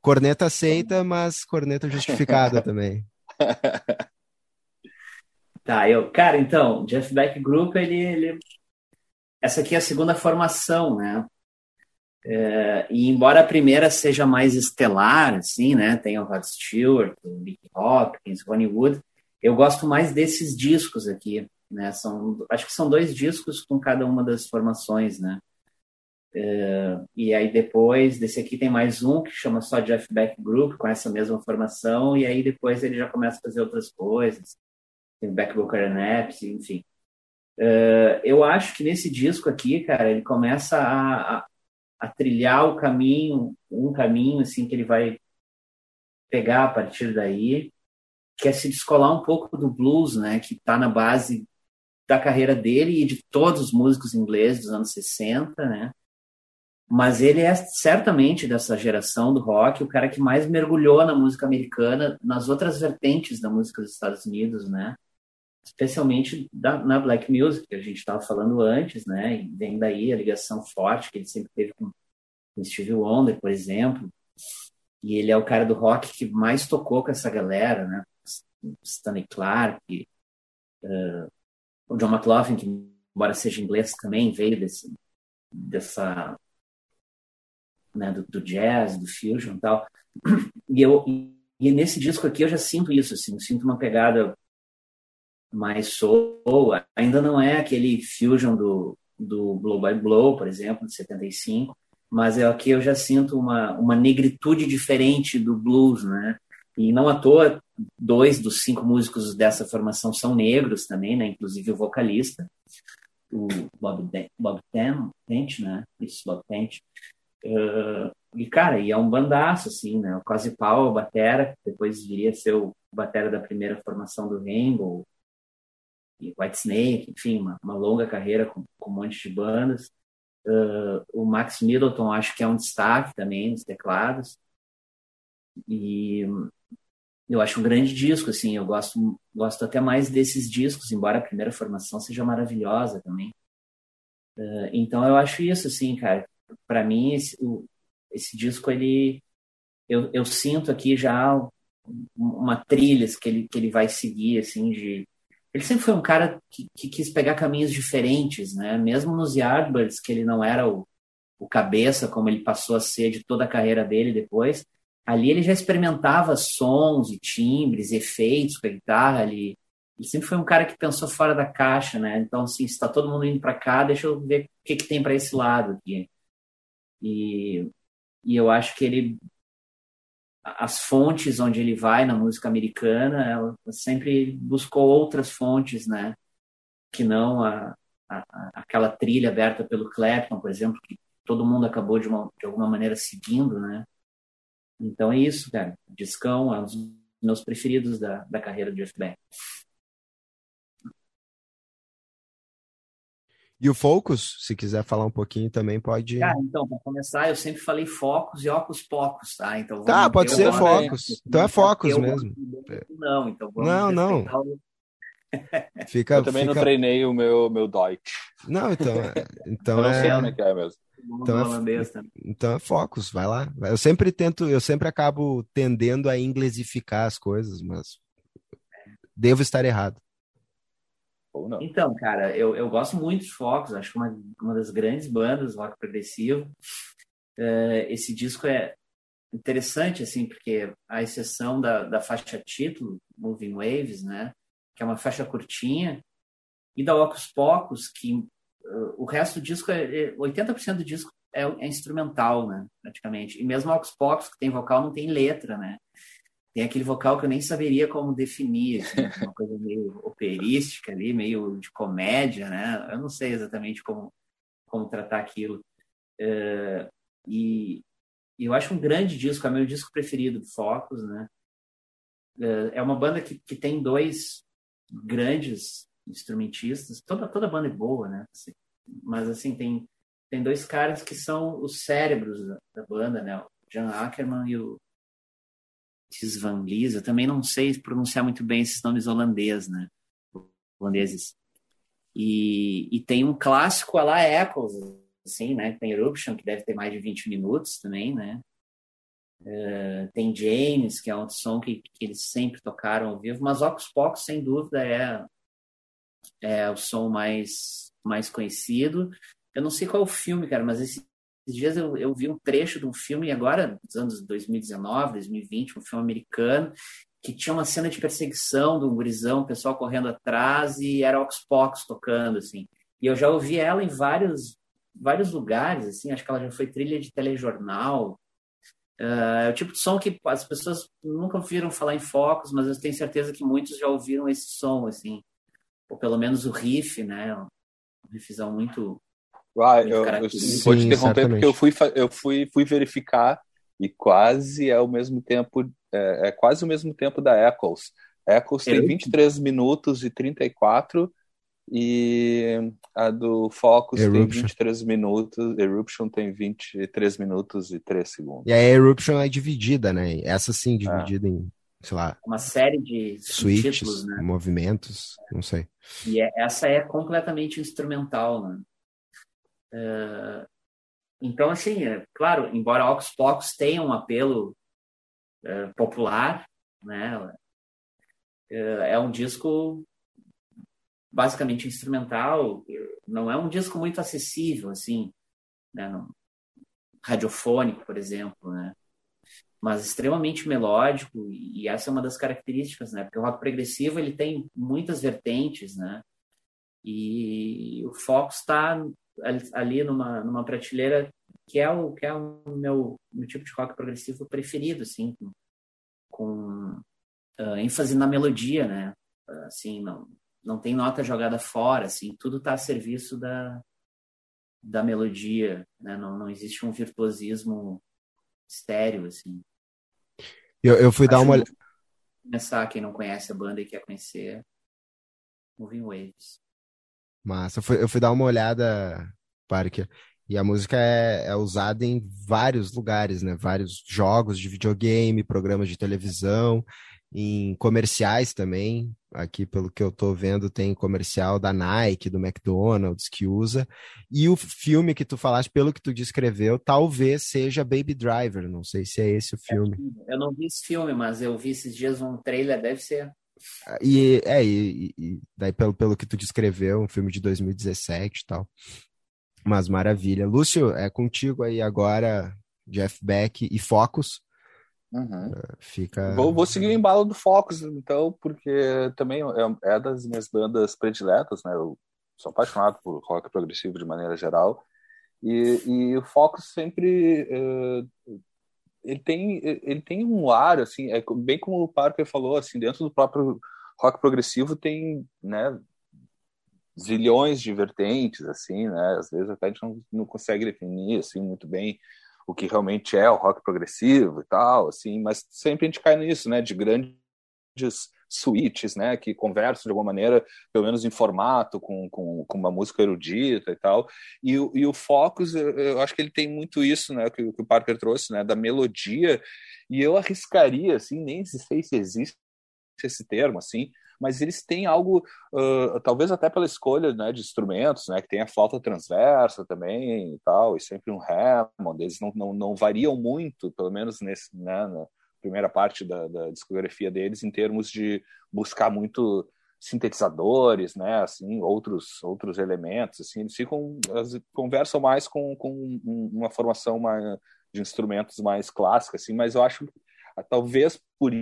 corneta aceita, mas corneta justificada também. Tá, eu, cara, então, Jeff Beck Group, ele, ele essa aqui é a segunda formação, né? É, e embora a primeira seja mais estelar, assim, né? Tem o Rod Stewart, o Nick Hopkins, Ronnie Wood, eu gosto mais desses discos aqui, né? São, acho que são dois discos com cada uma das formações, né? É, e aí depois desse aqui tem mais um que chama só Jeff Beck Group com essa mesma formação e aí depois ele já começa a fazer outras coisas tem Beck Booker and Apps, enfim Uh, eu acho que nesse disco aqui, cara, ele começa a, a, a, trilhar o caminho, um caminho assim que ele vai pegar a partir daí, que é se descolar um pouco do blues, né, que está na base da carreira dele e de todos os músicos ingleses dos anos 60, né? Mas ele é certamente dessa geração do rock, o cara que mais mergulhou na música americana, nas outras vertentes da música dos Estados Unidos, né? especialmente da, na black music, que a gente estava falando antes, né? E vem daí a ligação forte que ele sempre teve com, com Stevie Wonder, por exemplo. E ele é o cara do rock que mais tocou com essa galera, né? Stanley Clarke, uh, o John McLaughlin, que embora seja inglês também veio desse, dessa né, do, do, jazz, do fusion e tal. E eu e nesse disco aqui eu já sinto isso, assim, eu sinto uma pegada mais soul, ainda não é aquele fusion do, do Blow by Blow, por exemplo, de 75, mas é aqui eu já sinto uma, uma negritude diferente do blues, né? E não à toa, dois dos cinco músicos dessa formação são negros também, né? Inclusive o vocalista, o Bob, Bob Tent, né? Isso, Bob Tent. Uh, e, cara, e é um bandaço, assim, né? O Quase Pau, batera, depois viria a ser o batera da primeira formação do Rainbow, e White Snake, enfim, uma, uma longa carreira com, com, um monte de bandas. Uh, o Max Middleton acho que é um destaque também nos teclados. E eu acho um grande disco, assim, eu gosto, gosto até mais desses discos, embora a primeira formação seja maravilhosa também. Uh, então eu acho isso, assim, cara. Para mim, esse, o, esse disco, ele. Eu, eu sinto aqui já uma trilha que ele, que ele vai seguir, assim, de... Ele sempre foi um cara que, que quis pegar caminhos diferentes, né? Mesmo nos Yardbirds, que ele não era o, o cabeça, como ele passou a ser de toda a carreira dele depois, ali ele já experimentava sons e timbres, efeitos com a guitarra, ele, ele sempre foi um cara que pensou fora da caixa, né? Então, assim, está todo mundo indo para cá, deixa eu ver o que, que tem para esse lado aqui. E, e eu acho que ele as fontes onde ele vai na música americana, ela sempre buscou outras fontes, né? Que não a, a, aquela trilha aberta pelo Clapton, por exemplo, que todo mundo acabou de, uma, de alguma maneira seguindo, né? Então é isso, cara. Discão é um dos meus preferidos da, da carreira do Jeff Beck. E o Focus, se quiser falar um pouquinho também, pode. Cara, então, para começar, eu sempre falei Focus e Ocus Pocos, tá? Então, tá, pode ser Focus. Então é Focus mesmo. Não, então vamos Não, não. O... Fica, eu também fica... não treinei o meu, meu Deutsch. Não, então. É, então eu não sei é... onde é mesmo. Então é, então é Focus, vai lá. Eu sempre tento, eu sempre acabo tendendo a inglesificar as coisas, mas devo estar errado. Ou não. Então, cara, eu, eu gosto muito de Focus, acho que uma, uma das grandes bandas do rock progressivo. Uh, esse disco é interessante, assim, porque a exceção da, da faixa título, Moving Waves, né, que é uma faixa curtinha, e da Ocus Pocos, que uh, o resto do disco, é, 80% é, do disco é, é, instrumental, né, praticamente. E mesmo Ocus Pocos, que tem vocal, não tem letra, né tem aquele vocal que eu nem saberia como definir, assim, uma coisa meio operística ali, meio de comédia, né? Eu não sei exatamente como, como tratar aquilo. Uh, e, e, eu acho um grande disco, é meu disco preferido do Focus, né? Uh, é uma banda que, que tem dois grandes instrumentistas, toda, toda banda é boa, né? Assim, mas, assim, tem, tem dois caras que são os cérebros da, da banda, né? O Jan Ackerman e o Tis Van Lies, eu também não sei pronunciar muito bem esses nomes holandês, né? holandeses. E, e tem um clássico a lá Echoes, assim, né? Tem Eruption, que deve ter mais de 20 minutos também, né? Uh, tem James, que é um som que, que, eles sempre tocaram ao vivo, mas Ocus Pocus, sem dúvida, é, é o som mais, mais conhecido. Eu não sei qual é o filme, cara, mas esse esses dias eu, eu vi um trecho de um filme, agora, dos anos 2019, 2020, um filme americano, que tinha uma cena de perseguição um gurizão, o pessoal correndo atrás, e era Ox Pox tocando, assim. E eu já ouvi ela em vários, vários lugares, assim, acho que ela já foi trilha de telejornal. Uh, é o tipo de som que as pessoas nunca ouviram falar em focos, mas eu tenho certeza que muitos já ouviram esse som, assim. Ou pelo menos o riff, né? Um riffzão muito, ah, eu, eu Sim, vou te interromper porque eu fui, eu fui, fui verificar e quase é o mesmo tempo, é, é quase o mesmo tempo da Echoes. Echoes tem 23 minutos e 34 e a do Focus Eruption. tem 23 minutos, Eruption tem 23 minutos e 3 segundos. E a Eruption é dividida, né? Essa sim, dividida é. em, sei lá... Uma série de switches, títulos, né? movimentos, não sei. E é, essa é completamente instrumental, né? Uh, então, assim, é, claro, embora Ocus Pocus tenha um apelo uh, popular, né, uh, é um disco basicamente instrumental, não é um disco muito acessível, assim, né, no, radiofônico, por exemplo, né, mas extremamente melódico e essa é uma das características, né, porque o rock progressivo ele tem muitas vertentes, né, e o foco está ali numa, numa prateleira que é o que é o meu, meu tipo de rock progressivo preferido, assim, com, com uh, ênfase na melodia, né? Assim, não, não tem nota jogada fora, assim, tudo está a serviço da, da melodia, né? Não, não existe um virtuosismo estéreo, assim. Eu, eu fui Acho dar uma. Começar, quem não conhece a banda e quer conhecer, Moving Waves. Massa. Eu fui, eu fui dar uma olhada, Parker, e a música é, é, usada em vários lugares, né? Vários jogos de videogame, programas de televisão. em comerciais também. Aqui, pelo que eu tô vendo, tem comercial da Nike, do McDonald's que usa. E o filme que tu falaste, pelo que tu descreveu, talvez seja Baby Driver. Não sei se é esse o filme. Eu não vi esse filme, mas eu vi esses dias um trailer, deve ser. E é, e, e daí pelo, pelo que tu descreveu, um filme de 2017 e tal. Mas maravilha. Lúcio, é contigo aí agora, Jeff Beck e Focus. Uhum. Fica. Vou, vou, seguir o embalo do Focus, então, porque também é, é das minhas bandas prediletas, né? Eu sou apaixonado por rock progressivo de maneira geral. E, e o Focus sempre. Uh, ele tem, ele tem um ar, assim, é bem como o Parker falou, assim, dentro do próprio rock progressivo tem, né, zilhões de vertentes, assim, né, às vezes até a gente não, não consegue definir, assim, muito bem o que realmente é o rock progressivo e tal, assim, mas sempre a gente cai nisso, né, de grandes suítes, né, que conversam de alguma maneira, pelo menos em formato, com, com, com uma música erudita e tal. E, e o Focus, eu, acho que ele tem muito isso, né, que, que o Parker trouxe, né, da melodia. E eu arriscaria, assim, nem sei se existe esse termo, assim, mas eles têm algo, uh, talvez até pela escolha né, de instrumentos, né, que tem a flauta transversa também e tal, e sempre um Hammond, eles não, não, não variam muito, pelo menos nesse, né, na primeira parte da, da discografia deles, em termos de buscar muito sintetizadores, né, assim, outros outros elementos, assim, eles ficam conversam mais com, com uma formação mais, de instrumentos mais clássica, assim, mas eu acho talvez por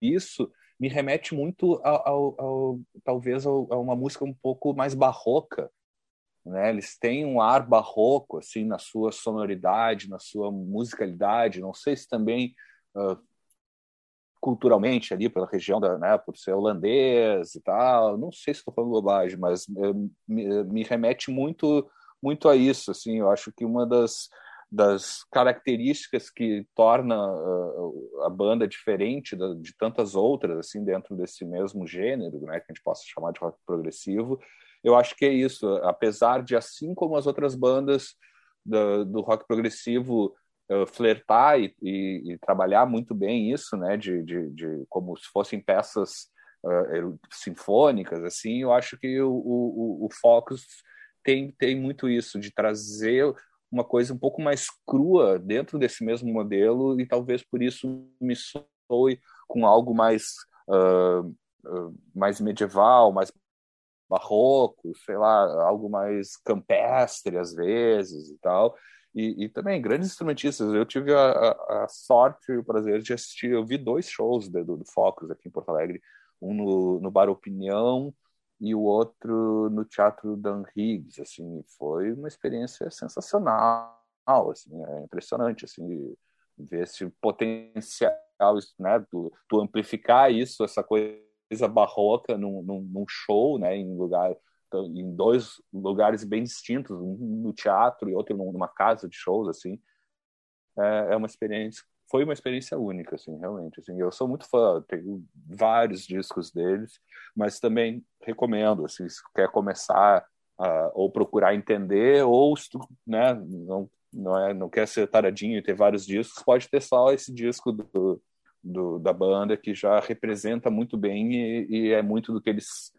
isso me remete muito ao, ao, ao talvez a uma música um pouco mais barroca, né? Eles têm um ar barroco assim na sua sonoridade, na sua musicalidade. Não sei se também uh, culturalmente ali pela região da, né, por ser holandês e tal. Não sei se estou falando bobagem, mas uh, me, me remete muito muito a isso. Assim, eu acho que uma das das características que torna uh, a banda diferente de, de tantas outras assim dentro desse mesmo gênero, né, que a gente possa chamar de rock progressivo. Eu acho que é isso, apesar de assim como as outras bandas do, do rock progressivo flertar e, e, e, trabalhar muito bem isso, né, de, de, de como se fossem peças uh, sinfônicas, assim, eu acho que o, o, o Focus tem, tem muito isso de trazer uma coisa um pouco mais crua dentro desse mesmo modelo e talvez por isso me soe com algo mais uh, mais medieval, mais barroco, sei lá, algo mais campestre às vezes e tal. E, e também grandes instrumentistas. Eu tive a, a, a, sorte e o prazer de assistir. Eu vi dois shows do, do Focus aqui em Porto Alegre, um no, no Bar Opinião e o outro no Teatro Dan Higgs, assim, foi uma experiência sensacional, assim, é impressionante, assim, ver esse potencial, né, tu, amplificar isso, essa coisa barroca num, num, num show, né, em lugar em dois lugares bem distintos, um no teatro e outro numa casa de shows, assim, é, é uma experiência foi uma experiência única, assim, realmente. Assim, eu sou muito fã, tenho vários discos deles, mas também recomendo, assim, se quer começar a, ou procurar entender, ou né, não, não, é, não quer ser taradinho e ter vários discos, pode ter só esse disco do, do da banda que já representa muito bem e, e é muito do que eles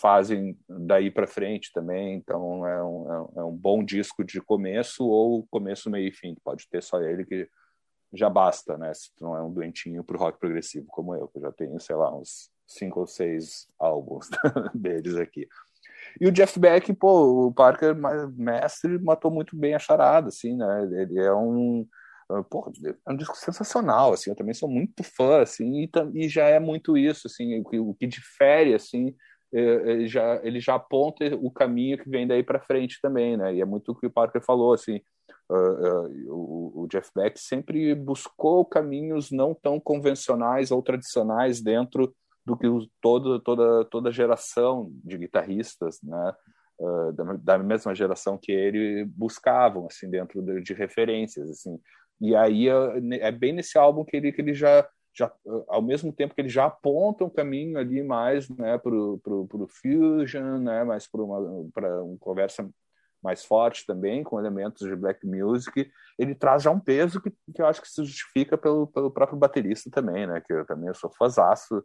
fazem daí para frente também. Então é um, é um bom disco de começo ou começo, meio e fim. Pode ter só ele que já basta, né? Se tu não é um doentinho pro rock progressivo como eu, que eu já tenho, sei lá, uns cinco ou seis álbuns deles aqui. E o Jeff Beck, pô, o Parker, mestre, matou muito bem a charada, assim, né? Ele é um. Pô, é um disco sensacional, assim, eu também sou muito fã, assim, e, e já é muito isso, assim, o, o que difere, assim, é, ele já, ele já aponta o caminho que vem daí para frente também, né? E é muito o que o Parker falou, assim, Uh, uh, o, o, Jeff Beck sempre buscou caminhos não tão convencionais ou tradicionais dentro do que o, todo, toda toda geração de guitarristas, né, uh, da, da, mesma geração que ele buscavam assim dentro de, de referências, assim. E aí é, é, bem nesse álbum que ele que ele já já ao mesmo tempo que ele já aponta um caminho ali mais né para o fusion né mais para uma conversa mais forte também, com elementos de black music, ele traz já um peso que, que eu acho que se justifica pelo, pelo próprio baterista também, né? Que eu também sou fãzaço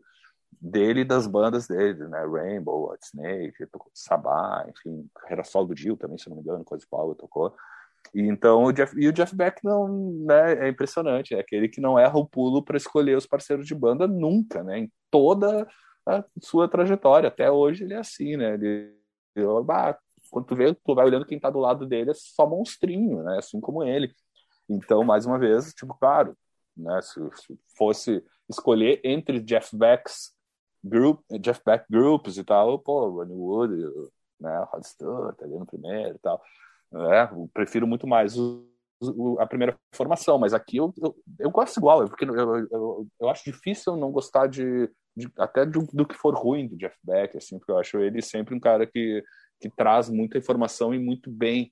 dele e das bandas dele, né? Rainbow, Snake, Sabá, enfim, carreira solo do Dio também, se não me engano, coisa Power tocou. E então o Jeff, e o Jeff Beck não, né, é impressionante, é aquele que não erra o pulo para escolher os parceiros de banda nunca, né? Em toda a sua trajetória, até hoje ele é assim, né? Ele, ele ah, quando tu vê, tu vai olhando quem tá do lado dele é só monstrinho, né? Assim como ele. Então, mais uma vez, tipo, claro, né? Se, se fosse escolher entre Jeff Beck's group, Jeff Beck groups e tal, pô, Ronnie Wood, né? Rod Stewart ali no primeiro e tal. Né? Eu prefiro muito mais o, o, a primeira formação, mas aqui eu, eu, eu gosto igual, porque eu, eu, eu, acho difícil não gostar de, de até do, do, que for ruim do Jeff Beck, assim, porque eu acho ele sempre um cara que, que traz muita informação e muito bem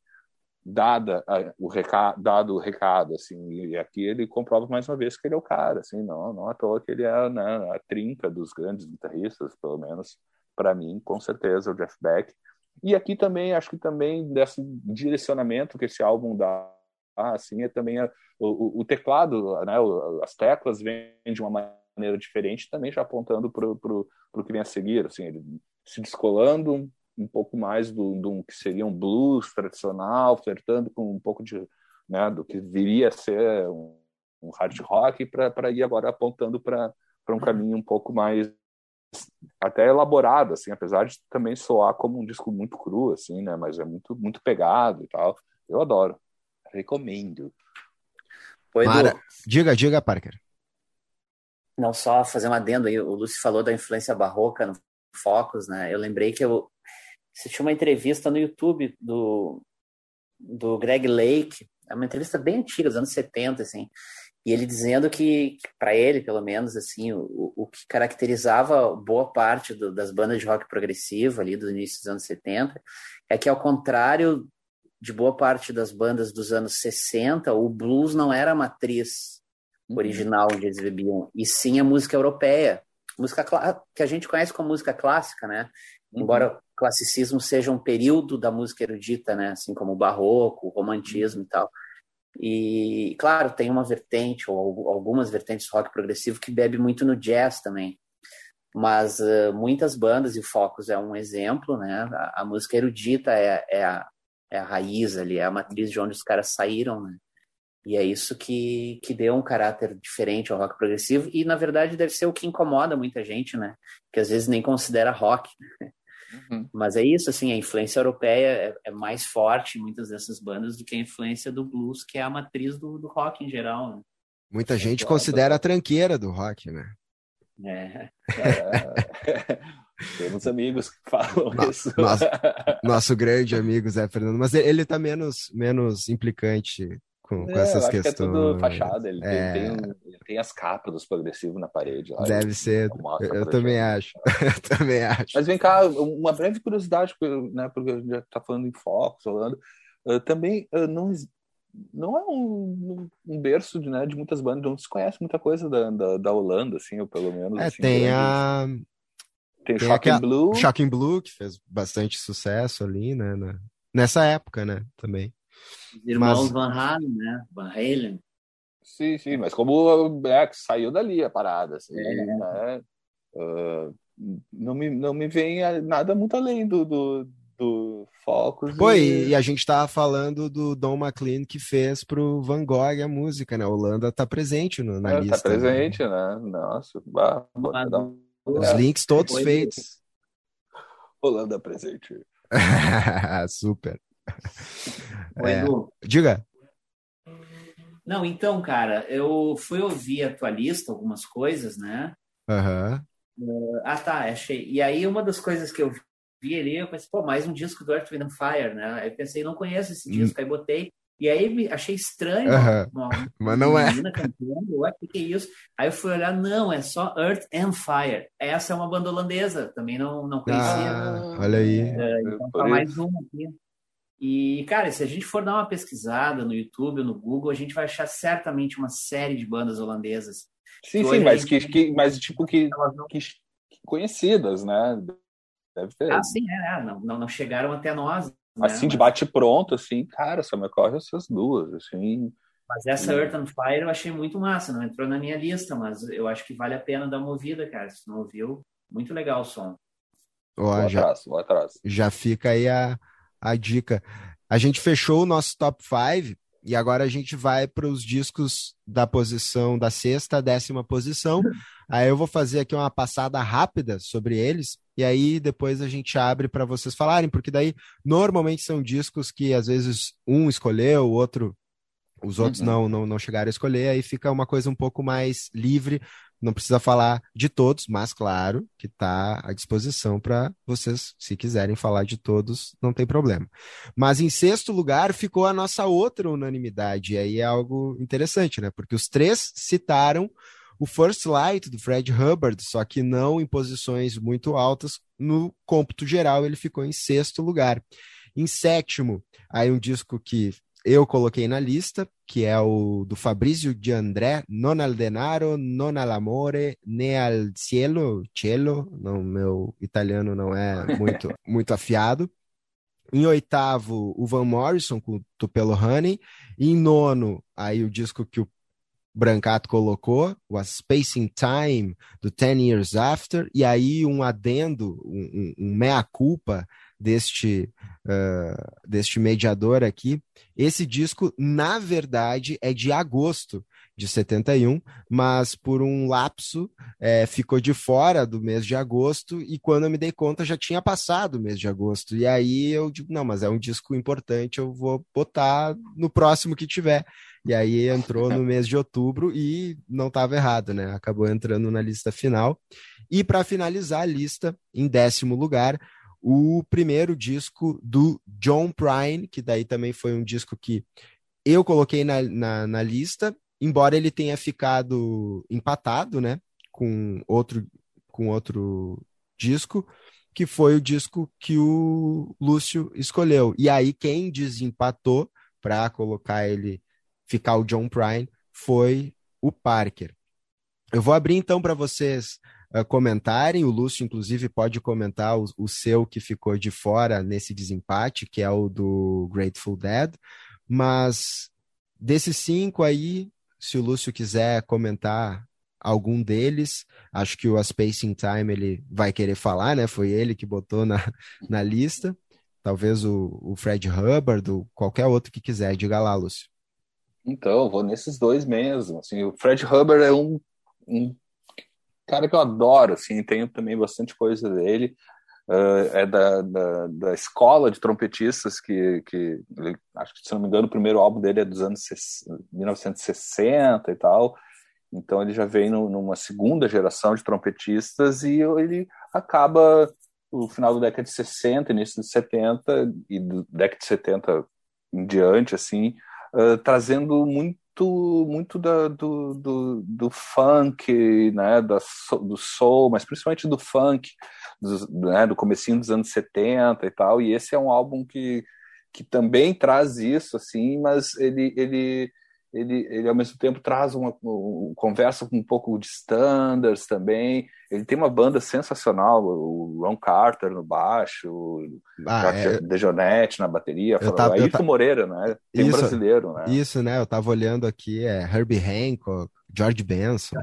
dada o recado, dado o recado, assim, e aqui ele comprova mais uma vez que ele é o cara, assim, não, não à toa que ele é né, a trinca dos grandes guitarristas, pelo menos para mim, com certeza, o Jeff Beck. E aqui também, acho que também desse direcionamento que esse álbum dá, assim, é também a, o, o, teclado, né, as teclas vêm de uma maneira diferente, também já apontando para o que vem a seguir, assim, se descolando um pouco mais do, do que seria um blues tradicional, flertando com um pouco de né, do que viria a ser um, um hard rock, para ir agora apontando para um caminho um pouco mais até elaborado, assim, apesar de também soar como um disco muito cru, assim, né? Mas é muito, muito pegado e tal. Eu adoro. Recomendo. Oi, Mara, diga, diga, Parker. Não só fazer um adendo aí, o Lúcio falou da influência barroca no Focus, né? Eu lembrei que eu assisti uma entrevista no YouTube do, do Greg Lake, é uma entrevista bem antiga, dos anos 70, assim, e ele dizendo que, para ele, pelo menos, assim, o, o que caracterizava boa parte do, das bandas de rock progressivo ali do início dos anos 70 é que, ao contrário de boa parte das bandas dos anos 60, o blues não era a matriz uhum. original onde eles bebiam, e sim a música europeia, música que a gente conhece como música clássica, né? Uhum. Embora o classicismo seja um período da música erudita, né? Assim como o barroco, o romantismo uhum. e tal. E, claro, tem uma vertente, ou algumas vertentes rock progressivo que bebe muito no jazz também. Mas uh, muitas bandas, e o Focus é um exemplo, né? A, a música erudita é, é, a, é a raiz ali, é a matriz de onde os caras saíram, né? E é isso que, que deu um caráter diferente ao rock progressivo, e na verdade deve ser o que incomoda muita gente, né? Que às vezes nem considera rock. Né? Uhum. Mas é isso, assim, a influência europeia é, é, mais forte em muitas dessas bandas do que a influência do blues, que é a matriz do, do rock em geral. Né? Muita é gente considera a tranqueira do rock, né? É. é. Temos amigos que falam no, isso. Nosso, nosso grande amigo Zé Fernando, mas ele tá menos, menos implicante com, com é, essas questões. Que é tudo fachada. Ele, é... tem, tem, as capas dos progressivos na parede. Lá, Deve ser. Eu, eu também acho. eu também acho. Mas vem cá, uma breve curiosidade, né, porque a gente já está falando em focos, Holanda. Uh, também uh, não, não é um, um berço de, né, de muitas bandas, não se conhece muita coisa da, da, da Holanda, assim, ou pelo menos. É, assim, tem grandes. a. Tem, tem Shocking aquela... Blue. Shocking Blue, que fez bastante sucesso ali, né? Nessa época, né? Também. Os irmãos mas... Van Halen, né? Van Halen. Sim, sim, mas como o Beck saiu dali a parada, assim, é. né? Uh, não, me, não me vem nada muito além do, do, do Focus. Pô, e... e a gente tava falando do Don McLean que fez pro Van Gogh a música, né? A Holanda tá presente no, na é, tá lista. Tá presente, né? né? Nossa, bah, Os é. links todos feitos. Holanda presente. Super. Oi, é, diga. Não, então, cara, eu fui ouvir a tua lista, algumas coisas, né? Uhum. Uh, ah, tá, achei. E aí, uma das coisas que eu vi ali, eu pensei, pô, mais um disco do Earth, Wind and Fire, né? Aí eu pensei, não conheço esse disco, hum. aí botei. E aí achei estranho, uhum. uma, mas não é. Cantando, ué, que, que é isso? Aí eu fui olhar, não, é só Earth and Fire. Essa é uma banda holandesa, também não, não conhecia. Ah, olha aí. Uh, então tá mais uma aqui. E, cara, se a gente for dar uma pesquisada no YouTube ou no Google, a gente vai achar certamente uma série de bandas holandesas. Sim, sim, mas, que, que, mas tipo que, não... que, conhecidas, né? Deve ter. Ah, sim, é, é, não, não, não chegaram até nós, Né? Assim, de bate pronto, assim, cara, só me ocorre essas duas, assim. Mas essa Earth and Fire eu achei muito massa, não entrou na minha lista, mas eu acho que vale a pena dar uma ouvida, cara. Se não ouviu, muito legal o som. Ó, vou já, atrás, vou atrás. Já fica aí a, a dica. A gente fechou o nosso top 5 e agora a gente vai para os discos da posição da sexta décima posição. Aí eu vou fazer aqui uma passada rápida sobre eles e aí depois a gente abre para vocês falarem, porque daí normalmente são discos que às vezes um escolheu, o outro os outros uhum. não, não não chegaram a escolher, aí fica uma coisa um pouco mais livre não precisa falar de todos, mas claro que está à disposição para vocês, se quiserem falar de todos, não tem problema. Mas em sexto lugar ficou a nossa outra unanimidade, e aí é algo interessante, né? Porque os três citaram o First Light do Fred Hubbard, só que não em posições muito altas. No cômputo geral, ele ficou em sexto lugar. Em sétimo, aí um disco que eu coloquei na lista, que é o do Fabrizio de André, Non al denaro, non al amore, ne al cielo, cielo, não, meu italiano não é muito, muito afiado. Em oitavo, o Van Morrison com Tupelo Honey. Em nono, aí o disco que o Brancato colocou, o A Spacing Time, do Ten Years After. E aí um adendo, um, um, um meia-culpa deste, uh, deste mediador aqui. Esse disco, na verdade, é de agosto de 71, mas por um lapso é, ficou de fora do mês de agosto e quando eu me dei conta já tinha passado o mês de agosto. E aí eu digo, não, mas é um disco importante, eu vou botar no próximo que tiver. E aí entrou no mês de outubro e não estava errado, né? Acabou entrando na lista final. E para finalizar a lista, em décimo lugar, o primeiro disco do John Prine, que daí também foi um disco que eu coloquei na, na, na lista, embora ele tenha ficado empatado, né, com outro, com outro disco, que foi o disco que o Lúcio escolheu. E aí quem desempatou para colocar ele ficar o John Prine foi o Parker. Eu vou abrir então para vocês uh, comentarem. O Lúcio, inclusive, pode comentar o, o, seu que ficou de fora nesse desempate, que é o do Grateful Dead. Mas desses cinco aí, se o Lúcio quiser comentar algum deles, acho que o A Spacing Time ele vai querer falar, né? Foi ele que botou na, na lista. Talvez o, o Fred Hubbard, ou qualquer outro que quiser. Diga lá, Lúcio. Então, vou nesses dois mesmo. Assim, o Fred Hubbard é um, um cara que eu adoro, assim, tenho também bastante coisa dele. Uh, é da, da, da, escola de trompetistas que, que ele, acho que se não me engano o primeiro álbum dele é dos anos 1960 e tal então ele já vem no, numa segunda geração de trompetistas e ele acaba no final da década de 60 início de 70 e do década de 70 em diante assim uh, trazendo muito muito muito da, do, do, do, funk, né, da, do soul, mas principalmente do funk, do, né, do comecinho dos anos 70 e tal, e esse é um álbum que, que também traz isso, assim, mas ele, ele ele, ele ao mesmo tempo traz uma, uma, conversa com um pouco de standards também. Ele tem uma banda sensacional, o Ron Carter no baixo, o ah, é... Dejonete na bateria, eu tava, Ayrton Moreira, né? Tem isso, um brasileiro, né? Isso, né? Eu tava olhando aqui, é Herbie Hancock, George Benson.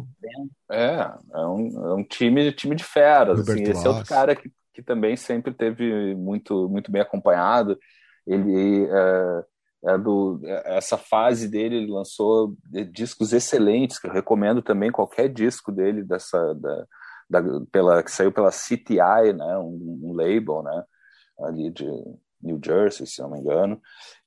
É, é um, é um time, time de feras. Assim. Esse é outro cara que, que também sempre teve muito, muito bem acompanhado. Ele... É, é do, é, essa fase dele, ele lançou discos excelentes, que eu recomendo também qualquer disco dele, dessa, da, da, pela, que saiu pela CTI, né, um, um, label né, ali de New Jersey, se não me engano,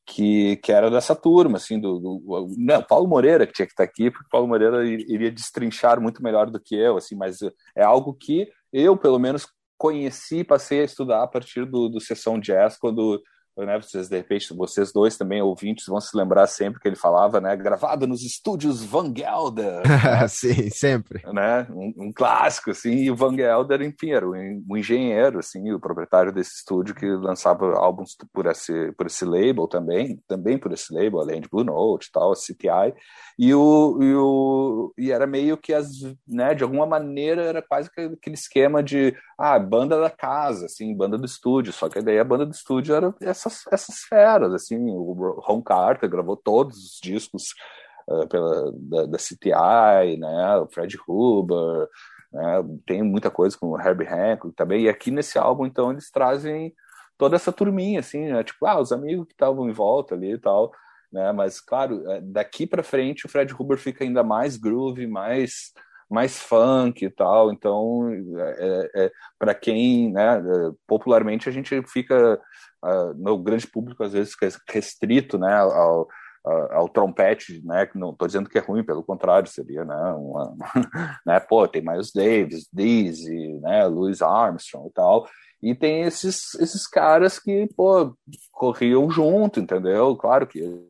que, que era dessa turma, assim, do, do não, Paulo Moreira que tinha que estar aqui, porque Paulo Moreira iria destrinchar muito melhor do que eu, assim, mas é algo que eu, pelo menos, conheci, passei a estudar a partir do, do Sessão Jazz, quando né, vocês de repente, vocês dois também ouvintes vão se lembrar sempre que ele falava, né, gravado nos estúdios Van Gelder. Né? Sim, sempre. Né, um, um, clássico, assim, e o Van Gelder, enfim, era um, um, engenheiro, assim, o proprietário desse estúdio que lançava álbuns por esse, por esse label também, também por esse label, além de Blue Note e tal, CTI, e, o, e, o, e era meio que, as, né, de alguma maneira, era quase aquele esquema de, ah, banda da casa, assim, banda do estúdio, só que daí a banda do estúdio era essa essas, essas feras, assim, o Ron Carter gravou todos os discos uh, pela, da, da, CTI, né, o Fred Huber, né, tem muita coisa com o Herbie Hancock também, e aqui nesse álbum, então, eles trazem toda essa turminha, assim, né, tipo, ah, os amigos que estavam em volta ali e tal, né, mas, claro, é, daqui para frente o Fred Huber fica ainda mais groove, mais mais funk e tal. Então, é, é, é para quem, né, é, popularmente a gente fica uh, no grande público às vezes restrito, né, ao, ao, trompete, né, não estou dizendo que é ruim, pelo contrário, seria, né, uma, né, pô, tem Miles Davis, Dizzy, né, Louis Armstrong e tal. E tem esses, esses caras que, pô, corriam junto, entendeu? Claro que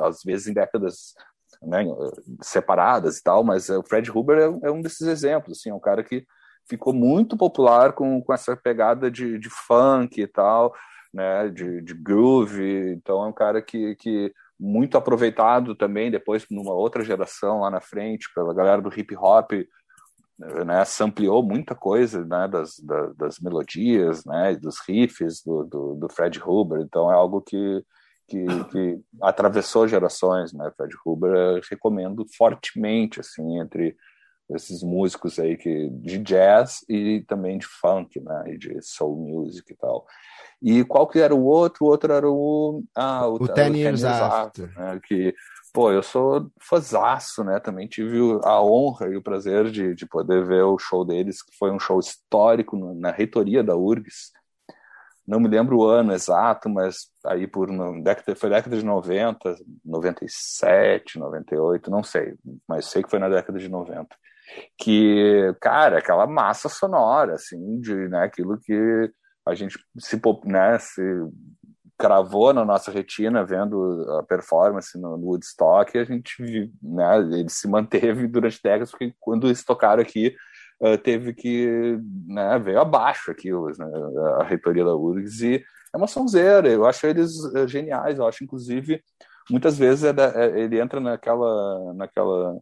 às vezes em décadas né, separadas e tal, mas o Fred Huber é, é, um desses exemplos, assim, é um cara que ficou muito popular com, com essa pegada de, de funk e tal, né, de, de groove, então é um cara que, que muito aproveitado também depois numa outra geração lá na frente pela galera do hip hop, né, sampleou muita coisa né, das, das, das melodias, né, dos riffs do, do, do Fred Huber, então é algo que que, que atravessou gerações, né? Fred Huber recomendo fortemente, assim, entre esses músicos aí que de jazz e também de funk, né? E de soul music e tal. E qual que era o outro? O outro era o ah, o, o Ten Years After, after né? que pô, eu sou fãzaço, né? Também tive a honra e o prazer de, de poder ver o show deles, que foi um show histórico na reitoria da URGS, não me lembro o ano exato, mas aí por década, foi década de 90, 97, 98, não sei, mas sei que foi na década de 90. Que, cara, aquela massa sonora, assim, de né, aquilo que a gente se, né, se cravou na nossa retina vendo a performance no, no Woodstock, a gente, né, ele se manteve durante décadas, porque quando eles tocaram aqui, uh, teve que, né, veio abaixo aquilo, né, a reitoria da URGS, e é uma sonzeira, eu acho eles uh, geniais, eu acho, inclusive, muitas vezes é da, é, ele entra naquela, naquela,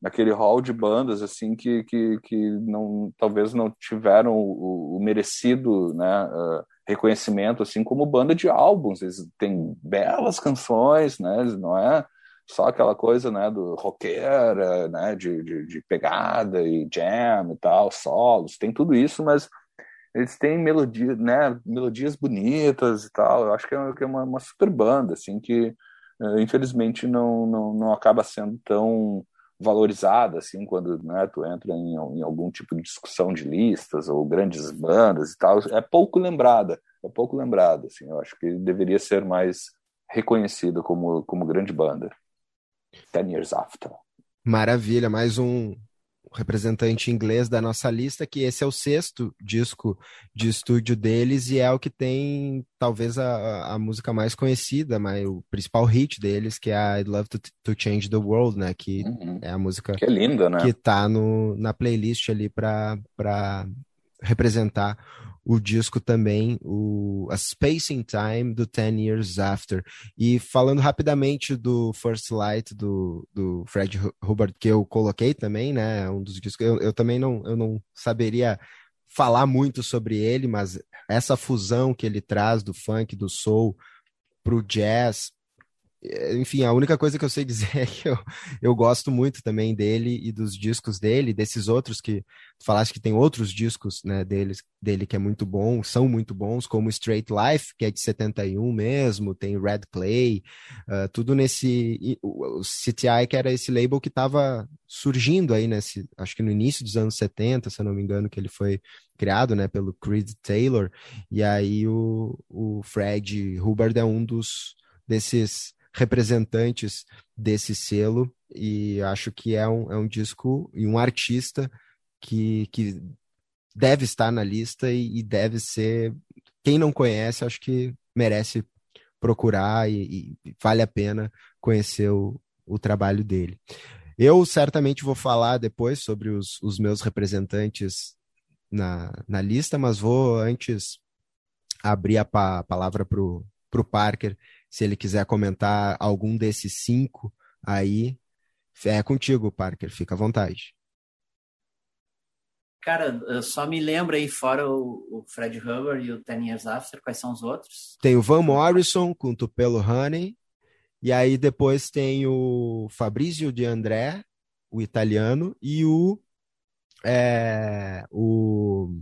naquele hall de bandas, assim, que, que, que não, talvez não tiveram o, o merecido, né, uh, reconhecimento, assim, como banda de álbuns, eles têm belas canções, né, não é só aquela coisa, né, do roqueira, né, de, de, de, pegada e jam e tal, solos, tem tudo isso, mas eles têm melodia, né, melodias bonitas e tal, eu acho que é, é uma, uma, super banda, assim, que uh, infelizmente não, não, não acaba sendo tão valorizada, assim, quando né, tu entra em, em algum tipo de discussão de listas ou grandes bandas e tal, é pouco lembrada, é pouco lembrada, assim, eu acho que deveria ser mais reconhecida como, como grande banda. Ten Years After. Maravilha, mais um representante inglês da nossa lista, que esse é o sexto disco de estúdio deles e é o que tem talvez a, a música mais conhecida, mas o principal hit deles, que é I'd Love to, to Change the World, né? Que uhum. é a música que, é linda, né? que tá no, na playlist ali para representar o disco também, o A Spacing Time do Ten Years After. E falando rapidamente do First Light do, do Fred Hubbard, que eu coloquei também, né? Um dos discos. Eu, eu também não, eu não saberia falar muito sobre ele, mas essa fusão que ele traz do funk, do soul pro jazz, é, enfim, a única coisa que eu sei dizer é que eu, eu gosto muito também dele e dos discos dele, desses outros que tu falaste que tem outros discos né, deles, dele que é muito bom, são muito bons, como Straight Life, que é de 71 mesmo, tem Red Clay, uh, tudo nesse. O, o CTI, que era esse label que estava surgindo aí nesse, acho que no início dos anos 70, se eu não me engano, que ele foi criado né, pelo Creed Taylor, e aí o, o Fred Hubbard é um dos desses representantes desse selo e acho que é um, é um disco e um artista que, que deve estar na lista e, e deve ser. Quem não conhece, acho que merece procurar e, e vale a pena conhecer o, o trabalho dele. Eu certamente vou falar depois sobre os, os meus representantes na, na lista, mas vou antes abrir a, pa, a palavra para o Parker se ele quiser comentar algum desses cinco aí, é contigo, Parker, fica à vontade. Cara, só me lembra aí, fora o, o, Fred Hubbard e o Ten Years After, quais são os outros? Tem o Van Morrison com Tupelo Honey, e aí depois tem o Fabrizio de André, o italiano, e o, é, o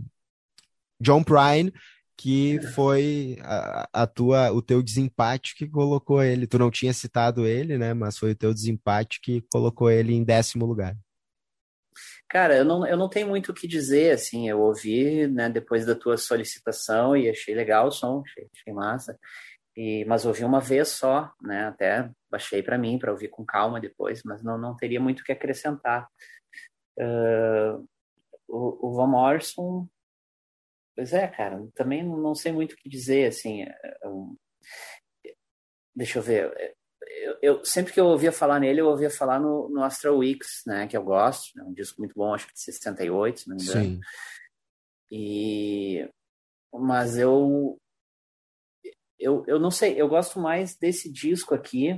John Prine, que foi a, a, tua, o teu desempate que colocou ele. Tu não tinha citado ele, né? Mas foi o teu desempate que colocou ele em décimo lugar. Cara, eu não, eu não tenho muito o que dizer, assim, eu ouvi, né, depois da tua solicitação e achei legal o som, achei, achei massa, e, mas ouvi uma vez só, né, até baixei para mim, para ouvir com calma depois, mas não, não teria muito o que acrescentar. Uh, o, o Van Morrison, pois é, cara, também não sei muito o que dizer, assim, é, é deixa eu ver, eu, eu, sempre que eu ouvia falar nele, eu ouvia falar no, no Astral Weeks, né, que eu gosto, é um disco muito bom, acho que de 68, se não me engano. Sim. E mas eu eu, eu não sei, eu gosto mais desse disco aqui.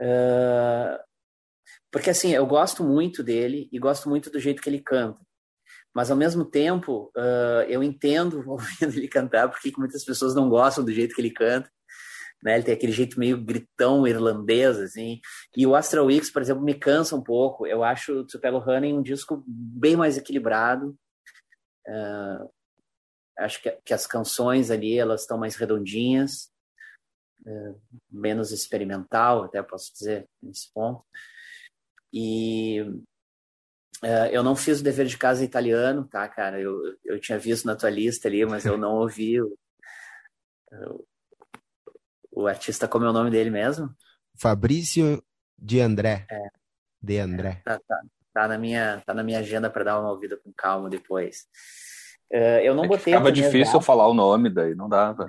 Uh, porque assim, eu gosto muito dele e gosto muito do jeito que ele canta. Mas ao mesmo tempo, uh, eu entendo ouvindo ele cantar porque muitas pessoas não gostam do jeito que ele canta né? Ele tem aquele jeito meio gritão irlandês, assim. E o Astral Weeks, por exemplo, me cansa um pouco. Eu acho o Tupelo Honey um disco bem mais equilibrado. Uh, acho que, que, as canções ali, elas estão mais redondinhas. Uh, menos experimental, até posso dizer, nesse ponto. E eu não fiz o dever de casa italiano, tá, cara? Eu, eu tinha visto na tua lista ali, mas eu não ouvi o, o artista, como é o nome dele mesmo? Fabrício de André. É. De André. É, tá, tá, tá, na minha, tá na minha agenda para dar uma ouvida com calma depois. Uh, eu não é botei. Ficava difícil falar o nome, daí não dava.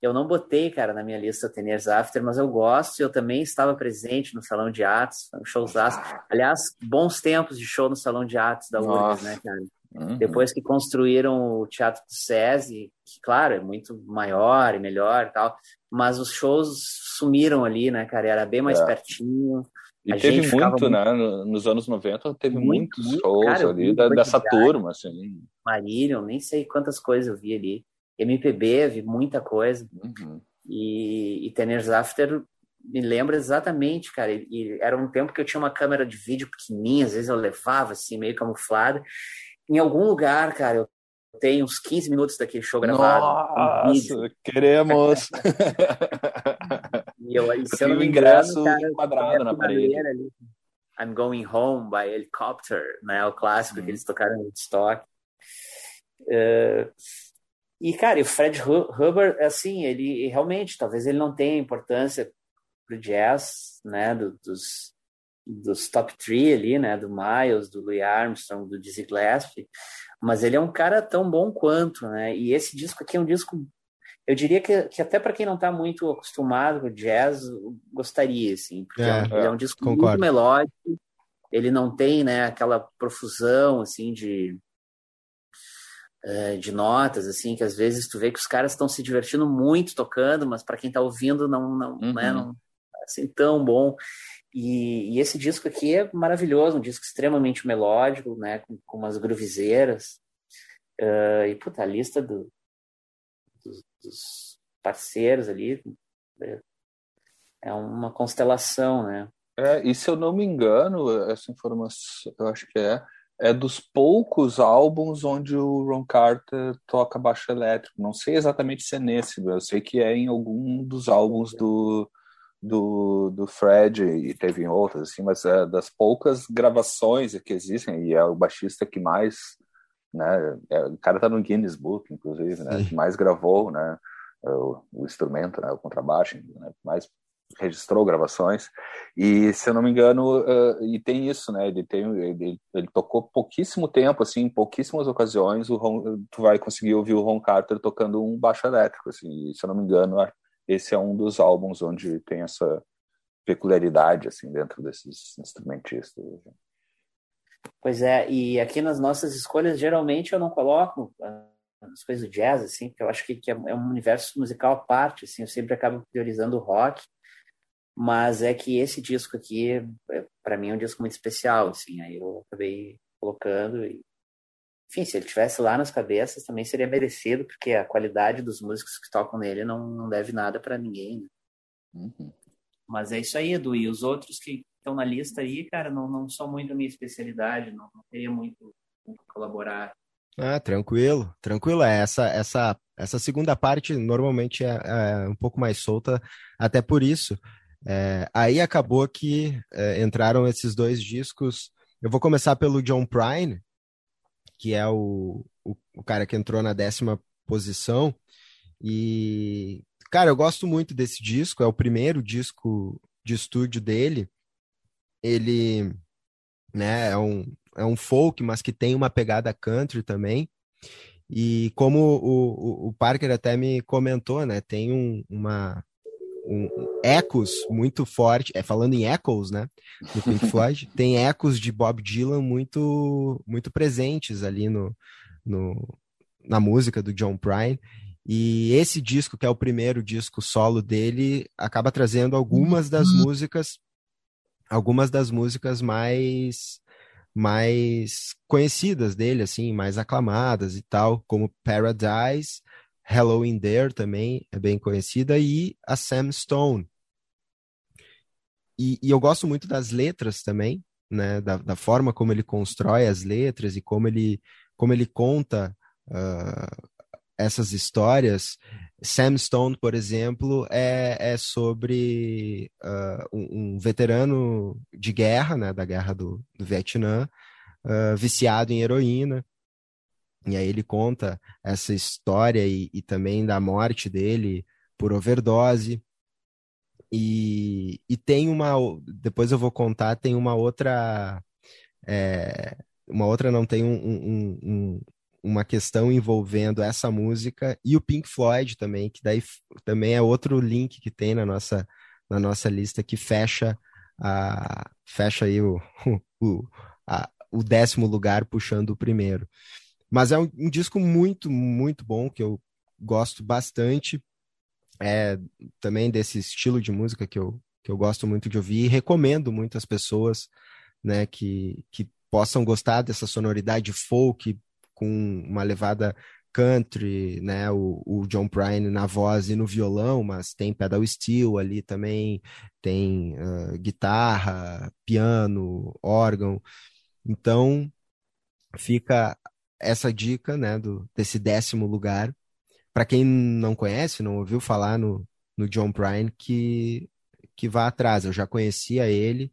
Eu não botei, cara, na minha lista Teners After, mas eu gosto. Eu também estava presente no Salão de Atos, showzaço. Aliás, bons tempos de show no Salão de Atos da URGS, né, cara? Uhum. Depois que construíram o Teatro do SESI, que, claro, é muito maior e melhor e tal, mas os shows sumiram ali, né, cara? Era bem mais é. pertinho. E a teve muito, né? Nos anos 90 teve muito, muitos muito, shows cara, ali da, dessa turma, assim. Marillion, nem sei quantas coisas eu vi ali. MPB, vi muita coisa. Uhum. E, e Teners After me lembra exatamente, cara. E, e, era um tempo que eu tinha uma câmera de vídeo pequenininha, às vezes eu levava assim, meio camuflada em algum lugar, cara, eu tenho uns 15 minutos daquele show gravado. Nossa, queremos! e eu, e se eu não me engano, cara, quadrado na parede. Ali, I'm Going Home by Helicopter, né? O clássico que eles tocaram no Woodstock. Uh, e, cara, o Fred Hubbard, assim, ele realmente, talvez ele não tenha importância pro jazz, né, do, dos, dos top three ali, né, do Miles, do Louis Armstrong, do Dizzy Gillespie, mas ele é um cara tão bom quanto, né, e esse disco aqui é um disco, eu diria que, que até para quem não está muito acostumado com jazz, gostaria, assim, porque é, é, ele é um disco concordo. muito melódico, ele não tem, né, aquela profusão, assim, de de notas, assim, que às vezes tu vê que os caras estão se divertindo muito tocando, mas para quem está ouvindo não, não, uhum. né, não é assim tão bom. E, e, esse disco aqui é maravilhoso, um disco extremamente melódico, né, com, com umas groovezeiras. Uh, e, puta, a lista do, dos, dos, parceiros ali é, é uma constelação, né? É, e se eu não me engano, essa informação, eu acho que é, é dos poucos álbuns onde o Ron Carter toca baixo elétrico. Não sei exatamente se é nesse, eu sei que é em algum dos álbuns do, do, do Fred e teve em outras, assim, mas é das poucas gravações que existem, e é o baixista que mais, né, é, o cara tá no Guinness Book, inclusive, né, que mais gravou, né, o, o instrumento, né, o contrabaixo, né, mais registrou gravações e se eu não me engano uh, e tem isso né ele tem ele, ele, tocou pouquíssimo tempo assim em pouquíssimas ocasiões o Ron, tu vai conseguir ouvir o Ron Carter tocando um baixo elétrico assim e, se eu não me engano esse é um dos álbuns onde tem essa peculiaridade assim dentro desses instrumentistas. Pois é, e aqui nas nossas escolhas geralmente eu não coloco as coisas do jazz assim, porque eu acho que, que é um universo musical à parte, assim, eu sempre acabo priorizando o rock. Mas é que esse disco aqui, é, para mim, é um disco muito especial, assim. Aí eu acabei colocando e enfim, se ele tivesse lá nas cabeças, também seria merecido, porque a qualidade dos músicos que tocam nele não, não deve nada para ninguém. Né? Uhum. Mas é isso aí, Edu. E os outros que estão na lista aí, cara, não, não são muito a minha especialidade, não, não teria muito, muito colaborar. Ah, tranquilo, tranquilo. É, essa, essa, essa segunda parte normalmente é, é um pouco mais solta, até por isso. É, aí acabou que é, entraram esses dois discos. Eu vou começar pelo John Prine, que é o, o, o cara que entrou na décima posição. E, cara, eu gosto muito desse disco, é o primeiro disco de estúdio dele. Ele né, é um, é um folk, mas que tem uma pegada country também. E como o, o, o Parker até me comentou, né, tem um, uma, um, ecos muito forte, é falando em echoes, né, do Pink Floyd, tem ecos de Bob Dylan muito muito presentes ali no, no na música do John Prine. E esse disco, que é o primeiro disco solo dele, acaba trazendo algumas das uhum. músicas algumas das músicas mais mais conhecidas dele, assim, mais aclamadas e tal, como Paradise, Hello in There também é bem conhecida, e a Sam Stone. E, e eu gosto muito das letras também, né, da, da, forma como ele constrói as letras e como ele, como ele conta uh, essas histórias. Sam Stone, por exemplo, é, é sobre uh, um, um, veterano de guerra, né, da guerra do, do Vietnã, uh, viciado em heroína, e aí ele conta essa história e, e também da morte dele por overdose. E, e tem uma. Depois eu vou contar, tem uma outra. É, uma outra não tem um, um, um, uma questão envolvendo essa música e o Pink Floyd também, que daí também é outro link que tem na nossa, na nossa lista que fecha a fecha aí o, o, a, o décimo lugar puxando o primeiro. Mas é um, um, disco muito, muito bom, que eu gosto bastante. É também desse estilo de música que eu, que eu gosto muito de ouvir e recomendo muito às pessoas né, que, que possam gostar dessa sonoridade folk com uma levada country, né? O, o, John Prine na voz e no violão, mas tem pedal steel ali também, tem uh, guitarra, piano, órgão. Então fica essa dica, né, do, desse décimo lugar. Para quem não conhece, não ouviu falar no, no John Prine, que, que vá atrás. Eu já conhecia ele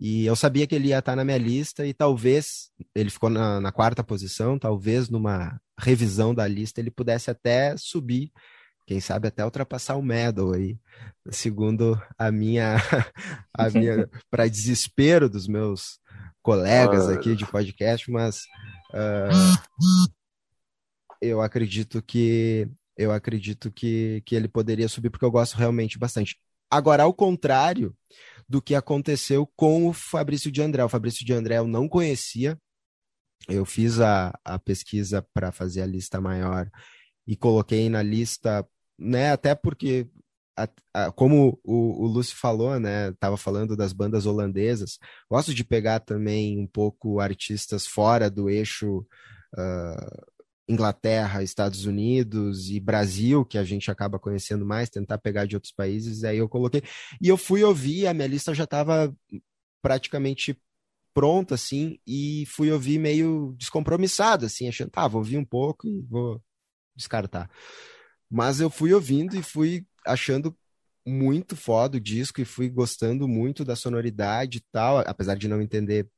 e eu sabia que ele ia estar na minha lista e talvez ele ficou na, na quarta posição, talvez numa revisão da lista ele pudesse até subir quem sabe até ultrapassar o medal aí, segundo a minha, a minha para desespero dos meus colegas aqui de podcast, mas Uh, eu acredito que eu acredito que, que ele poderia subir porque eu gosto realmente bastante. Agora, ao contrário do que aconteceu com o Fabrício de André. O Fabrício de André eu não conhecia. Eu fiz a, a pesquisa para fazer a lista maior e coloquei na lista, né? Até porque a, a, como o, o Lúcio falou, né? Tava falando das bandas holandesas. Gosto de pegar também um pouco artistas fora do eixo uh, Inglaterra, Estados Unidos e Brasil, que a gente acaba conhecendo mais, tentar pegar de outros países. Aí eu coloquei. E eu fui ouvir, a minha lista já estava praticamente pronta, assim, e fui ouvir meio descompromissado, assim, achando, tá, vou ouvir um pouco e vou descartar. Mas eu fui ouvindo e fui achando muito foda o disco e fui gostando muito da sonoridade e tal, apesar de não entender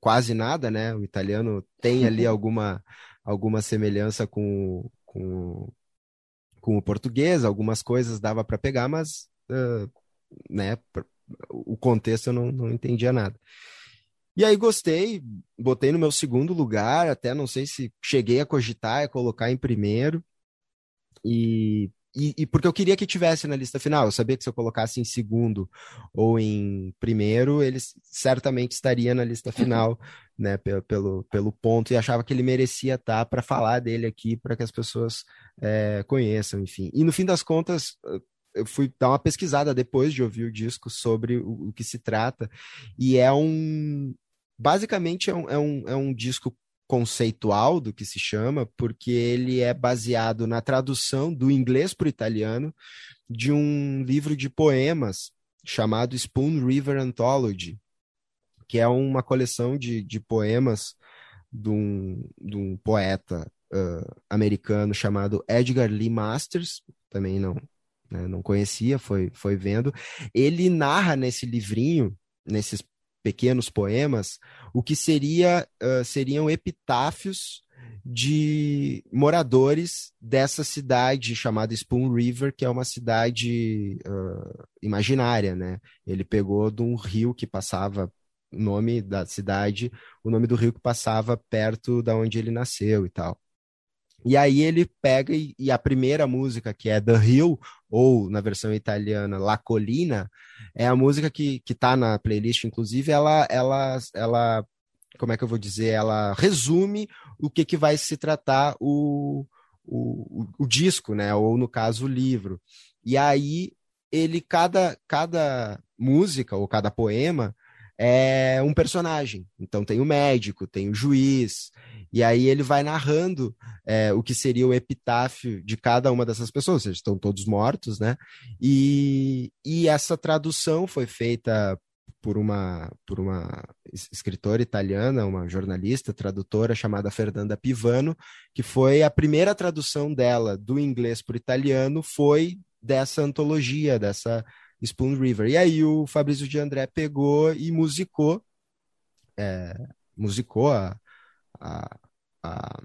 quase nada, né? O italiano tem ali alguma, alguma semelhança com, com, com o português, algumas coisas dava para pegar, mas uh, né, o contexto eu não, não entendia nada. E aí gostei, botei no meu segundo lugar, até não sei se cheguei a cogitar, a colocar em primeiro. E e, e, porque eu queria que tivesse na lista final. Eu sabia que se eu colocasse em segundo ou em primeiro, ele certamente estaria na lista final, né, pelo, pelo, pelo ponto, e achava que ele merecia estar para falar dele aqui, para que as pessoas é, conheçam, enfim. E no fim das contas, eu fui dar uma pesquisada depois de ouvir o disco sobre o, o que se trata, e é um. Basicamente, é um, é um, é um disco conceitual do que se chama, porque ele é baseado na tradução do inglês para o italiano de um livro de poemas chamado Spoon River Anthology, que é uma coleção de, de poemas de um, de um poeta uh, americano chamado Edgar Lee Masters, também não, né, não conhecia, foi, foi vendo. Ele narra nesse livrinho, nesses pequenos poemas, o que seria, uh, seriam epitáfios de moradores dessa cidade chamada Spoon River, que é uma cidade uh, imaginária, né? Ele pegou de um rio que passava, o nome da cidade, o nome do rio que passava perto da onde ele nasceu e tal. E aí ele pega e, e, a primeira música, que é The Hill, ou na versão italiana La Colina, é a música que, que tá na playlist, inclusive, ela, ela, ela, como é que eu vou dizer, ela resume o que, que vai se tratar o, o, o, disco, né, ou no caso o livro. E aí ele, cada, cada música, ou cada poema, é um personagem. Então tem o médico, tem o juiz, e aí ele vai narrando é, o que seria o epitáfio de cada uma dessas pessoas, eles estão todos mortos, né? E, e essa tradução foi feita por uma, por uma escritora italiana, uma jornalista, tradutora chamada Fernanda Pivano, que foi a primeira tradução dela do inglês para o italiano, foi dessa antologia, dessa Spoon River. E aí o Fabrício de André pegou e musicou, é, musicou a, a, a,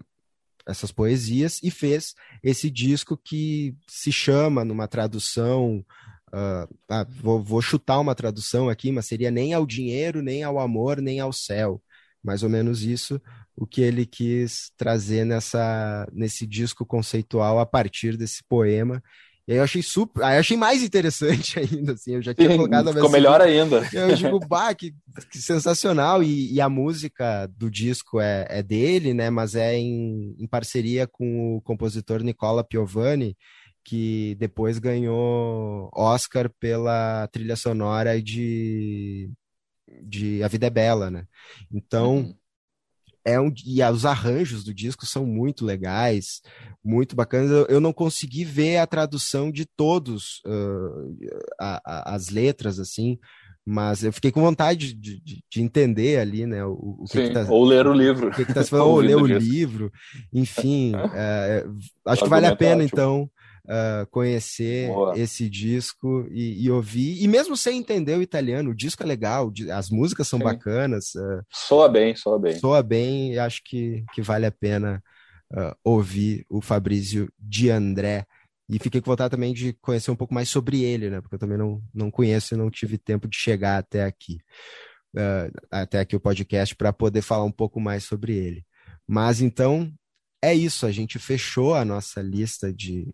essas poesias e fez esse disco que se chama, numa tradução, uh, ah, vou, vou chutar uma tradução aqui, mas seria nem ao dinheiro, nem ao amor, nem ao céu. Mais ou menos isso o que ele quis trazer nessa, nesse disco conceitual a partir desse poema e aí eu achei super. Aí eu achei mais interessante ainda, assim. Eu já tinha Sim, colocado a Ficou melhor ainda. Eu digo, bah, que, que sensacional. E, e, a música do disco é, é dele, né? Mas é em, em parceria com o compositor Nicola Piovani, que depois ganhou Oscar pela trilha sonora de, de A Vida é Bela, né? Então. Uhum é um, e os arranjos do disco são muito legais, muito bacanas. Eu, eu não consegui ver a tradução de todos uh, a, a, as letras, assim, mas eu fiquei com vontade de, de, de entender ali, né, o, o que, Sim, que tá, ou ler o livro. O que, que tá falando, ou ler o livro, enfim, é, acho que vale a pena, então, uh, conhecer Boa. esse disco e, e, ouvir. E mesmo sem entender o italiano, o disco é legal, as músicas são Sim. bacanas. Uh, soa bem, soa bem. Soa bem e acho que, que vale a pena uh, ouvir o Fabrício de André. E fiquei com vontade também de conhecer um pouco mais sobre ele, né? Porque eu também não, não conheço e não tive tempo de chegar até aqui. Uh, até aqui o podcast para poder falar um pouco mais sobre ele. Mas então é isso, a gente fechou a nossa lista de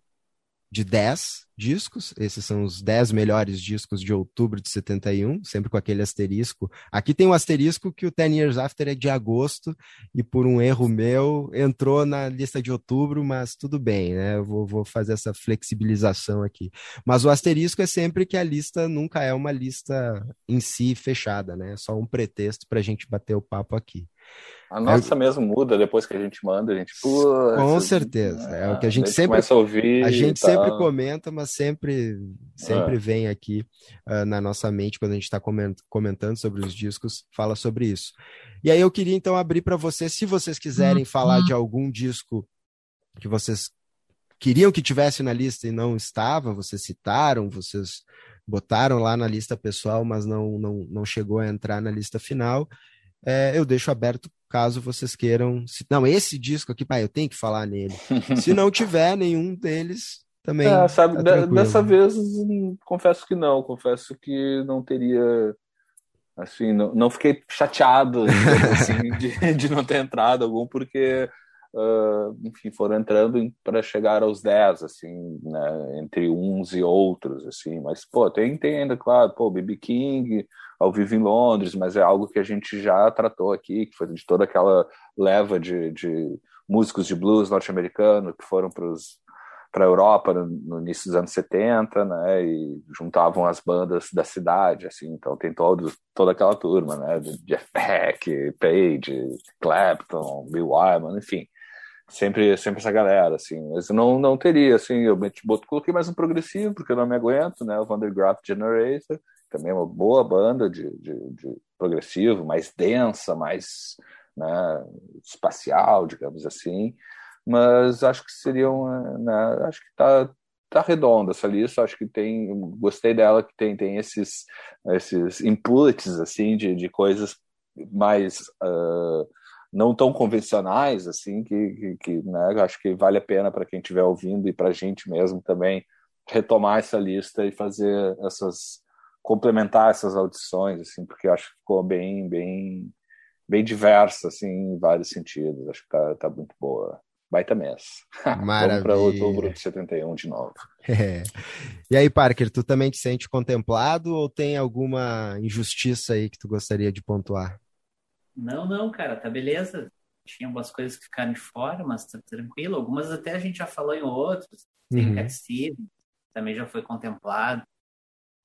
de 10 discos. Esses são os 10 melhores discos de outubro de 71, sempre com aquele asterisco. Aqui tem um asterisco que o 10 Years After é de agosto e por um erro meu entrou na lista de outubro, mas tudo bem, né? Eu vou, vou fazer essa flexibilização aqui. Mas o asterisco é sempre que a lista nunca é uma lista em si fechada, né? É só um pretexto para a gente bater o papo aqui. A nossa é... mesmo muda depois que a gente manda, a gente. Com certeza. É, o que a gente a sempre. A, ouvir, a gente tá... sempre comenta, mas sempre, sempre é. vem aqui uh, na nossa mente quando a gente está comentando sobre os discos, fala sobre isso. E aí eu queria então abrir para vocês, se vocês quiserem falar de algum disco que vocês queriam que tivesse na lista e não estava, vocês citaram, vocês botaram lá na lista pessoal, mas não, não, não chegou a entrar na lista final. É, eu deixo aberto caso vocês queiram. Se, não, esse disco aqui, pai, eu tenho que falar nele. Se não tiver nenhum deles, também. É, sabe, tá dessa vez, confesso que não. Confesso que não teria. Assim, não, não fiquei chateado assim, de, de não ter entrado algum, porque Uh, enfim, foram entrando para chegar aos 10, assim, né, entre uns e outros, assim, mas, pô, tem, tem ainda, claro, pô, B.B. King, ao vivo em Londres, mas é algo que a gente já tratou aqui, que foi de toda aquela leva de, de músicos de blues norte-americano que foram para a Europa no, no, início dos anos 70, né, e juntavam as bandas da cidade, assim, então tem todo, toda aquela turma, né, Jeff Beck, Page, Clapton, Bill Wyman, enfim, sempre, sempre essa galera, assim, mas não, não teria, assim, eu coloquei mais um progressivo, porque eu não me aguento, né, o Vandergraaf Generator, também é uma boa banda de, de, de progressivo, mais densa, mais né, espacial, digamos assim, mas acho que seriam, né, acho que tá tá redonda essa lista, acho que tem, gostei dela que tem tem esses esses inputs assim de, de coisas mais uh, não tão convencionais assim que, que, que né, acho que vale a pena para quem estiver ouvindo e para a gente mesmo também retomar essa lista e fazer essas complementar essas audições assim porque acho que ficou bem bem bem diversa assim em vários sentidos acho que tá, tá muito boa baita mês. Maravilha. Vamos para outubro de 71 de novo. É. E aí, Parker, tu também te sente contemplado ou tem alguma injustiça aí que tu gostaria de pontuar? Não, não, cara, tá beleza. Tinha algumas coisas que ficaram de fora, mas tá tranquilo. Algumas até a gente já falou em outros. Tem uhum. Cat também já foi contemplado.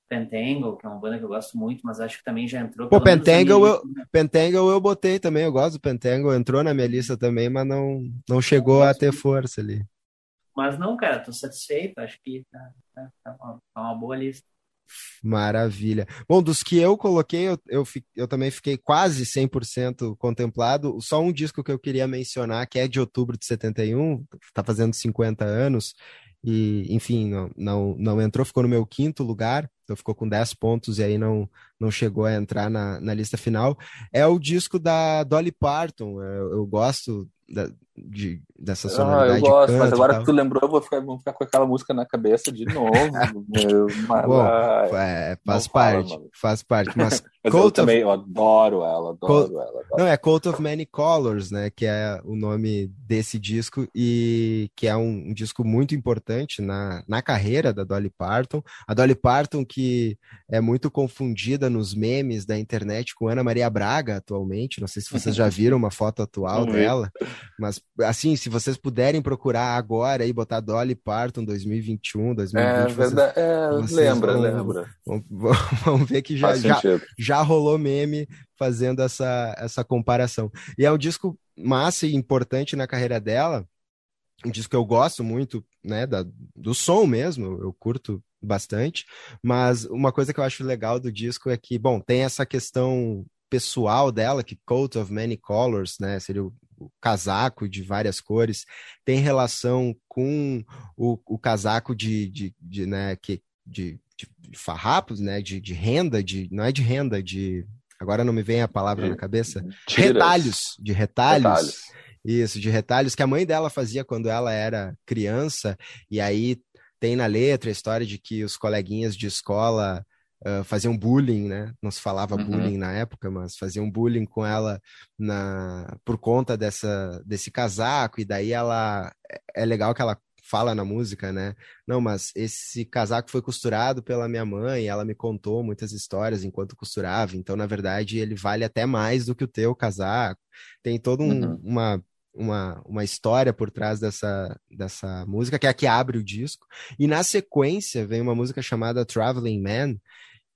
Pentangle, que é uma banda que eu gosto muito, mas acho que também já entrou. Pô, Pentangle eu, Pentangle eu botei também, eu gosto do Pentangle, entrou na minha lista também, mas não, não chegou a ter força ali. Mas não, cara, tô satisfeito, acho que tá, tá, tá, uma, tá uma boa lista. Maravilha. Bom, dos que eu coloquei, eu, eu, eu também fiquei quase 100% contemplado. Só um disco que eu queria mencionar, que é de outubro de 71, está fazendo 50 anos, e, enfim, não, não, não entrou, ficou no meu quinto lugar, então ficou com 10 pontos e aí não, não chegou a entrar na, na lista final. É o disco da Dolly Parton, eu, eu gosto da, de, dessa sonoridade. Ah, eu gosto, mas agora que tu lembrou, eu vou ficar, vou ficar com aquela música na cabeça de novo. meu, Bom, é, faz parte, fala, faz parte. Mas, mas eu também eu adoro ela, adoro ela. Adoro. Não, é Cult of Many Colors, né? Que é o nome desse disco e que é um, um, disco muito importante na, na carreira da Dolly Parton. A Dolly Parton que é muito confundida nos memes da internet com Ana Maria Braga atualmente. Não sei se vocês já viram uma foto atual dela, mas assim, se vocês puderem procurar agora e botar Dolly Parton 2021, 2020, é, vocês, é, vocês lembra, vão, lembra. Vão, vão, vão, ver que já, já, já rolou meme fazendo essa, essa comparação. E é um disco massa e importante na carreira dela, um disco que eu gosto muito, né, da, do som mesmo, eu curto bastante, mas uma coisa que eu acho legal do disco é que, bom, tem essa questão pessoal dela, que Coat of Many Colors, né, seria o o casaco de várias cores, tem relação com o, o casaco de, de, de, né, que, de, de farrapos, né, de, de renda, de, não é de renda, de, agora não me vem a palavra na cabeça, Tiras. retalhos, de retalhos. retalhos. Isso, de retalhos que a mãe dela fazia quando ela era criança, e aí tem na letra a história de que os coleguinhas de escola uh, faziam bullying, né? Não se falava uhum. bullying na época, mas faziam bullying com ela na por conta dessa desse casaco e daí ela é legal que ela fala na música, né? Não, mas esse casaco foi costurado pela minha mãe, ela me contou muitas histórias enquanto costurava, então na verdade ele vale até mais do que o teu casaco. Tem toda um, uhum. uma uma, uma história por trás dessa, dessa música, que é a que abre o disco. E na sequência vem uma música chamada Traveling Man,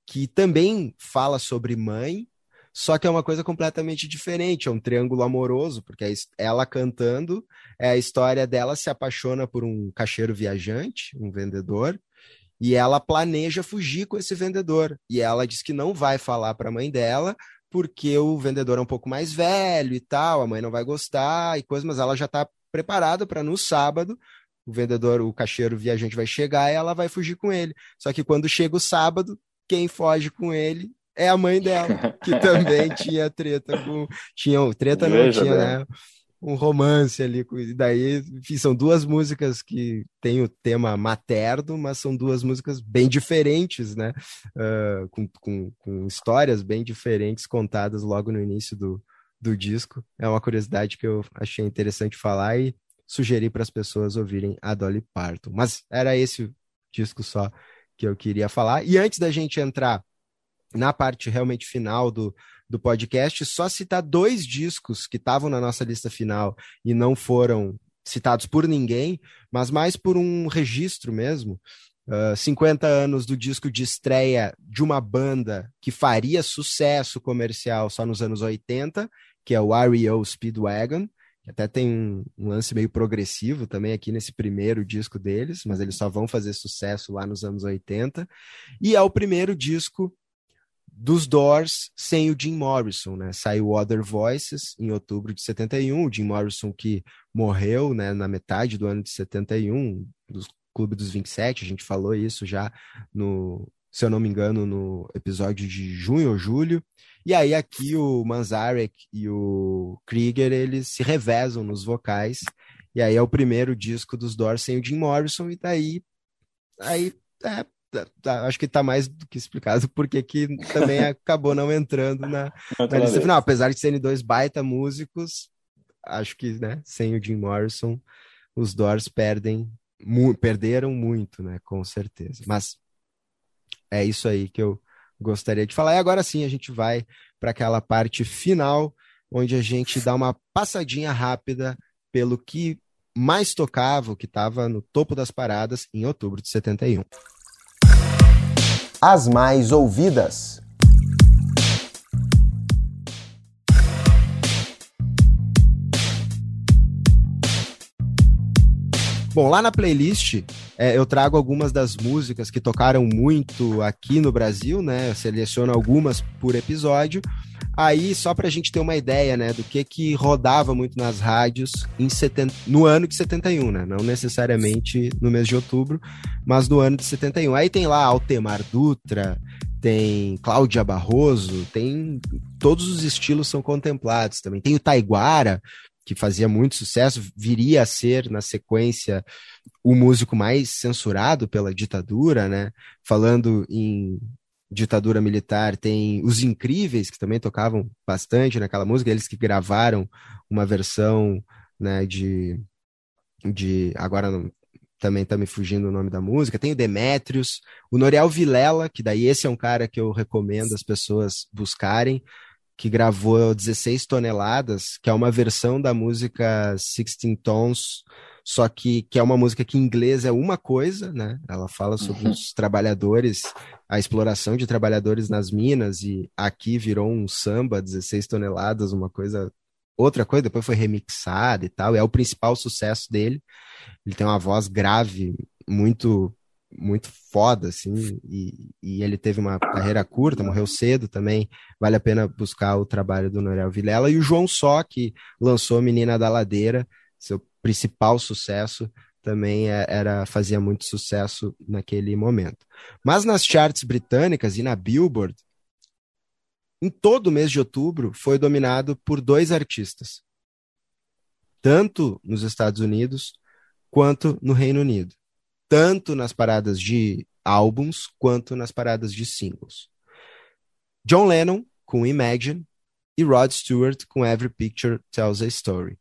que também fala sobre mãe, só que é uma coisa completamente diferente, é um triângulo amoroso, porque é ela cantando, é a história dela se apaixona por um caixeiro viajante, um vendedor, e ela planeja fugir com esse vendedor. E ela diz que não vai falar para a mãe dela, porque o vendedor é um pouco mais velho e tal, a mãe não vai gostar e coisa, mas ela já está preparada para no sábado o vendedor, o caixeiro viajante vai chegar e ela vai fugir com ele. Só que quando chega o sábado, quem foge com ele é a mãe dela, que também tinha treta com. Tinha, treta não Veja tinha, né? Um romance ali. E daí, enfim, são duas músicas que têm o tema materno, mas são duas músicas bem diferentes, né? Uh, com, com, com histórias bem diferentes contadas logo no início do, do disco. É uma curiosidade que eu achei interessante falar e sugeri para as pessoas ouvirem a Dolly Parton. Mas era esse disco só que eu queria falar. E antes da gente entrar na parte realmente final do, do podcast, só citar dois discos que estavam na nossa lista final e não foram citados por ninguém, mas mais por um registro mesmo. Uh, 50 anos do disco de estreia de uma banda que faria sucesso comercial só nos anos 80, que é o REO Speedwagon, até tem um, lance meio progressivo também aqui nesse primeiro disco deles, mas eles só vão fazer sucesso lá nos anos 80. E é o primeiro disco dos Doors sem o Jim Morrison, né? Saiu Other Voices em outubro de 71, o Jim Morrison que morreu, né, na metade do ano de 71, do Clube dos 27, a gente falou isso já no, se eu não me engano, no episódio de junho ou julho. E aí aqui o Manzarek e o Krieger, eles se revezam nos vocais. E aí é o primeiro disco dos Doors sem o Jim Morrison, e daí aí é, tá, tá, acho que está mais do que explicado porque que também acabou não entrando na, na lista final. Apesar de serem dois baita músicos, acho que né, sem o Jim Morrison, os Doors perdem, mu perderam muito, né? Com certeza. Mas é isso aí que eu gostaria de falar. E agora sim a gente vai para aquela parte final, onde a gente dá uma passadinha rápida pelo que mais tocava, o que estava no topo das paradas em outubro de 71. As mais ouvidas. Bom, lá na playlist é, eu trago algumas das músicas que tocaram muito aqui no Brasil, né? Eu seleciono algumas por episódio. Aí, só para a gente ter uma ideia, né, do que que rodava muito nas rádios em 70, no ano de 71, né? Não necessariamente no mês de outubro, mas no ano de 71. Aí tem lá Altemar Dutra, tem Cláudia Barroso, tem todos os estilos são contemplados também. Tem o Taiguara, que fazia muito sucesso, viria a ser, na sequência, o músico mais censurado pela ditadura, né? Falando em ditadura militar, tem os Incríveis, que também tocavam bastante naquela música, eles que gravaram uma versão né, de, de. Agora não, também tá me fugindo o nome da música. Tem o Demétrios, o Noriel Vilela, que daí esse é um cara que eu recomendo as pessoas buscarem que gravou 16 toneladas, que é uma versão da música Sixteen Tons, só que, que é uma música que em inglês é uma coisa, né? Ela fala sobre uhum. os trabalhadores, a exploração de trabalhadores nas minas, e aqui virou um samba, 16 toneladas, uma coisa, outra coisa, depois foi remixada e tal, é o principal sucesso dele. Ele tem uma voz grave, muito muito foda, assim, e, e, ele teve uma carreira curta, morreu cedo também, vale a pena buscar o trabalho do Norel Vilela, e o João Só, que lançou Menina da Ladeira, seu principal sucesso, também é, era fazia muito sucesso naquele momento. Mas nas charts britânicas e na Billboard, em todo o mês de outubro, foi dominado por dois artistas, tanto nos Estados Unidos quanto no Reino Unido tanto nas paradas de álbuns quanto nas paradas de singles. John Lennon com Imagine e Rod Stewart com Every Picture Tells a Story.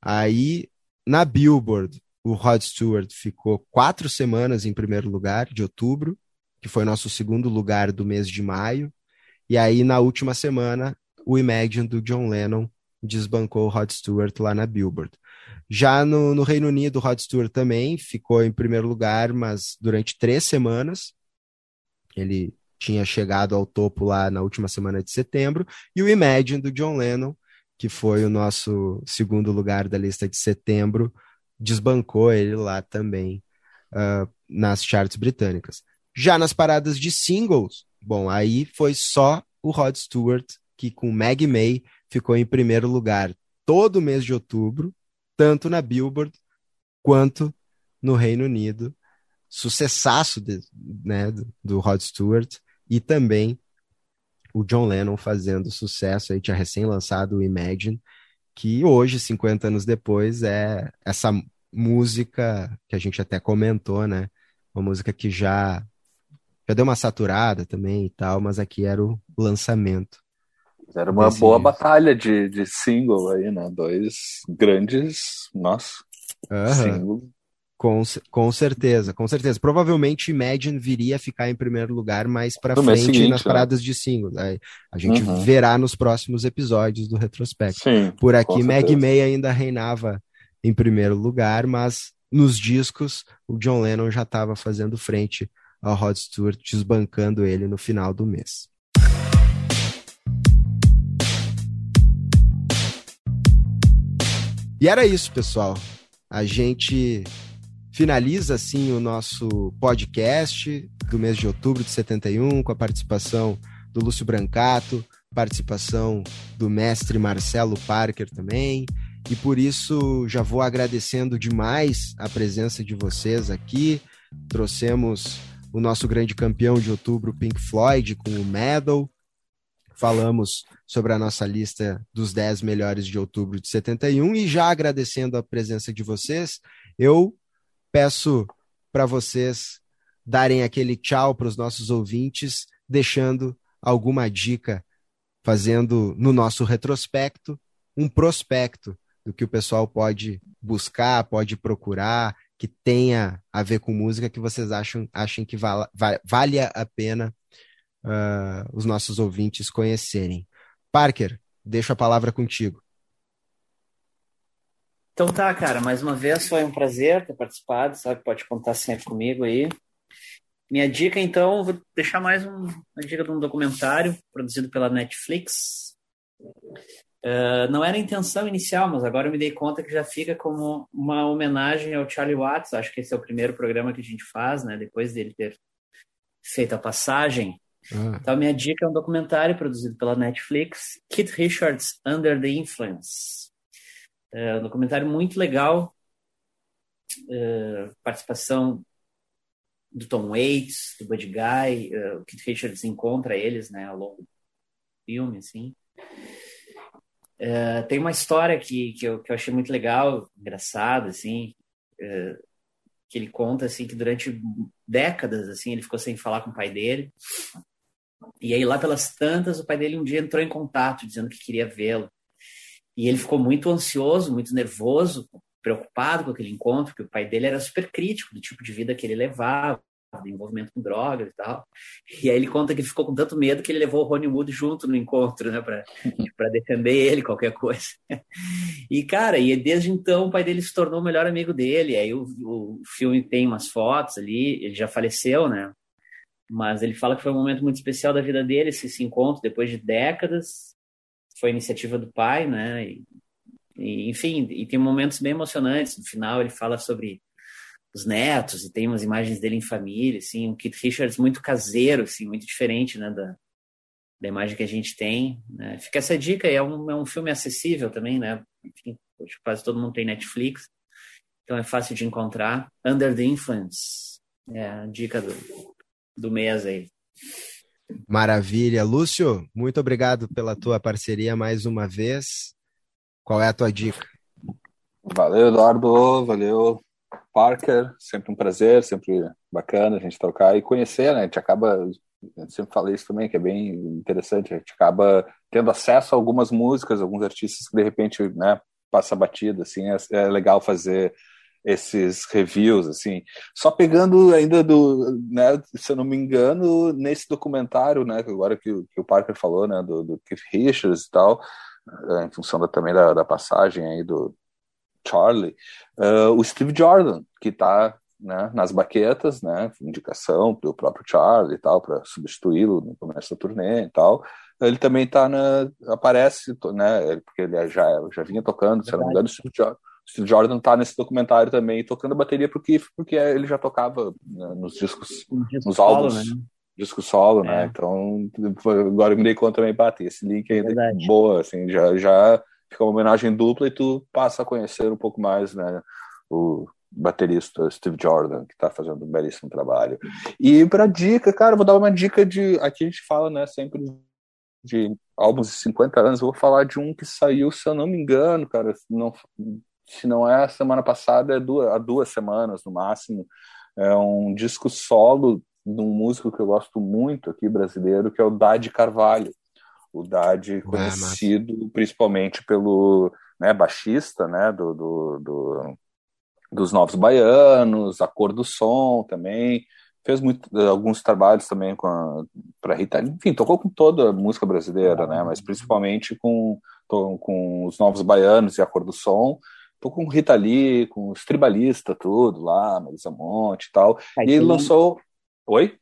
Aí, na Billboard, o Rod Stewart ficou quatro semanas em primeiro lugar, de outubro, que foi nosso segundo lugar do mês de maio. E aí, na última semana, o Imagine do John Lennon desbancou o Rod Stewart lá na Billboard. Já no, no Reino Unido, o Rod Stewart também ficou em primeiro lugar, mas durante três semanas. Ele tinha chegado ao topo lá na última semana de setembro. E o Imagine, do John Lennon, que foi o nosso segundo lugar da lista de setembro, desbancou ele lá também uh, nas charts britânicas. Já nas paradas de singles, bom, aí foi só o Rod Stewart que com Maggie May ficou em primeiro lugar todo mês de outubro, tanto na Billboard quanto no Reino Unido. Sucessaço de, né, do Rod Stewart e também o John Lennon fazendo sucesso, aí tinha recém-lançado o Imagine, que hoje, 50 anos depois, é essa música que a gente até comentou, né? Uma música que já, já deu uma saturada também e tal, mas aqui era o lançamento. Era uma boa batalha de, de single aí, né? Dois grandes, nossa, uhum. single. Com, com certeza, com certeza. Provavelmente Imagine viria a ficar em primeiro lugar mais para frente seguinte, nas né? paradas né? de single. Aí a gente uhum. verá nos próximos episódios do retrospecto. Sim, Por aqui, Meg May ainda reinava em primeiro lugar, mas nos discos o John Lennon já estava fazendo frente ao Rod Stewart, desbancando ele no final do mês. E era isso, pessoal. A gente finaliza assim o nosso podcast do mês de outubro de 71 com a participação do Lúcio Brancato, participação do mestre Marcelo Parker também. E por isso já vou agradecendo demais a presença de vocês aqui. Trouxemos o nosso grande campeão de outubro, Pink Floyd, com o Medal. Falamos sobre a nossa lista dos 10 melhores de outubro de 71 e já agradecendo a presença de vocês, eu peço para vocês darem aquele tchau para os nossos ouvintes, deixando alguma dica, fazendo no nosso retrospecto um prospecto do que o pessoal pode buscar, pode procurar, que tenha a ver com música que vocês acham achem que val, valha a pena uh, os nossos ouvintes conhecerem. Parker, deixo a palavra contigo. Então tá, cara, mais uma vez foi um prazer ter participado, sabe? Pode contar sempre comigo aí. Minha dica, então, vou deixar mais um, uma dica de um documentário produzido pela Netflix. Uh, não era a intenção inicial, mas agora eu me dei conta que já fica como uma homenagem ao Charlie Watts. Acho que esse é o primeiro programa que a gente faz, né? Depois dele ter feito a passagem. Ah. Então, minha dica é um documentário produzido pela Netflix, Kit Richards Under the Influence. É um documentário muito legal, uh, participação do Tom Waits, do Buddy Guy, uh, o Keith Richards encontra eles, né, ao longo do filme, assim. Uh, tem uma história que, que, eu, que eu achei muito legal, engraçada, assim, uh, que ele conta, assim, que durante décadas, assim, ele ficou sem falar com o pai dele, e aí lá pelas tantas, o pai dele um dia entrou em contato, dizendo que queria vê-lo, e ele ficou muito ansioso, muito nervoso, preocupado com aquele encontro, porque o pai dele era super crítico do tipo de vida que ele levava, do envolvimento com drogas e tal. E aí ele conta que ele ficou com tanto medo que ele levou o Ronnie Wood junto no encontro, né, para defender ele, qualquer coisa. E, cara, e desde então o pai dele se tornou o melhor amigo dele. Aí o, o filme tem umas fotos ali, ele já faleceu, né? Mas ele fala que foi um momento muito especial da vida dele, esse, esse encontro, depois de décadas. Foi iniciativa do pai, né? E, e, enfim, e tem momentos bem emocionantes. No final, ele fala sobre os netos e tem umas imagens dele em família, assim, um Keith Richards muito caseiro, assim, muito diferente, né, da, da imagem que a gente tem. Né? Fica essa dica, é um, é um filme acessível também, né? Enfim, quase todo mundo tem Netflix, então é fácil de encontrar. Under the Influence, é a dica do, do mês aí. Maravilha. Lúcio, muito obrigado pela tua parceria mais uma vez. Qual é a tua dica? Valeu, Eduardo. Valeu, Parker. Sempre um prazer, sempre bacana a gente trocar e conhecer, né? A gente acaba, eu sempre falei isso também, que é bem interessante, a gente acaba tendo acesso a algumas músicas, alguns artistas que de repente, né, passa batida, assim, é, é legal fazer esses reviews, assim. Só pegando ainda do, né, se eu não me engano, nesse documentário, né, agora que, que o Parker falou, né, do, do Keith Richards e tal, eh, em função da, também da, da passagem aí do Charlie, uh, o Steve Jordan, que está né, nas baquetas, né, indicação do próprio Charlie e tal, para substituí-lo no começo da turnê e tal. Ele também tá na, aparece, né, porque ele já, já vinha tocando, se não me engano, o Steve Jordan. Steve Jordan tá nesse documentário também tocando bateria pro Keith, porque ele já tocava né, nos discos, disco nos solo, álbuns, né? disco solo, né? é. né? Então, agora eu me dei conta também, bater esse link aí é boa, assim, já, já fica uma homenagem dupla e tu passa a conhecer um pouco mais, né? O baterista Steve Jordan, que está fazendo um belíssimo trabalho. E para dica, cara, vou dar uma dica de. Aqui a gente fala, né, sempre de álbuns de 50 anos. Vou falar de um que saiu, se eu não me engano, cara, não, se não é a semana passada, é duas, há duas semanas no máximo. É um disco solo de um músico que eu gosto muito aqui, brasileiro, que é o Dade Carvalho. O Dade, conhecido é, principalmente pelo né, baixista né, do, do, do, dos Novos Baianos, a Cor do Som também. Fez muito, alguns trabalhos também para Rita. Enfim, tocou com toda a música brasileira, né, mas principalmente com, com os Novos Baianos e a Cor do Som tocou com Rita Lee, com os tribalistas, tudo lá, Marisa Monte e tal. Caetano. E ele lançou. Oi?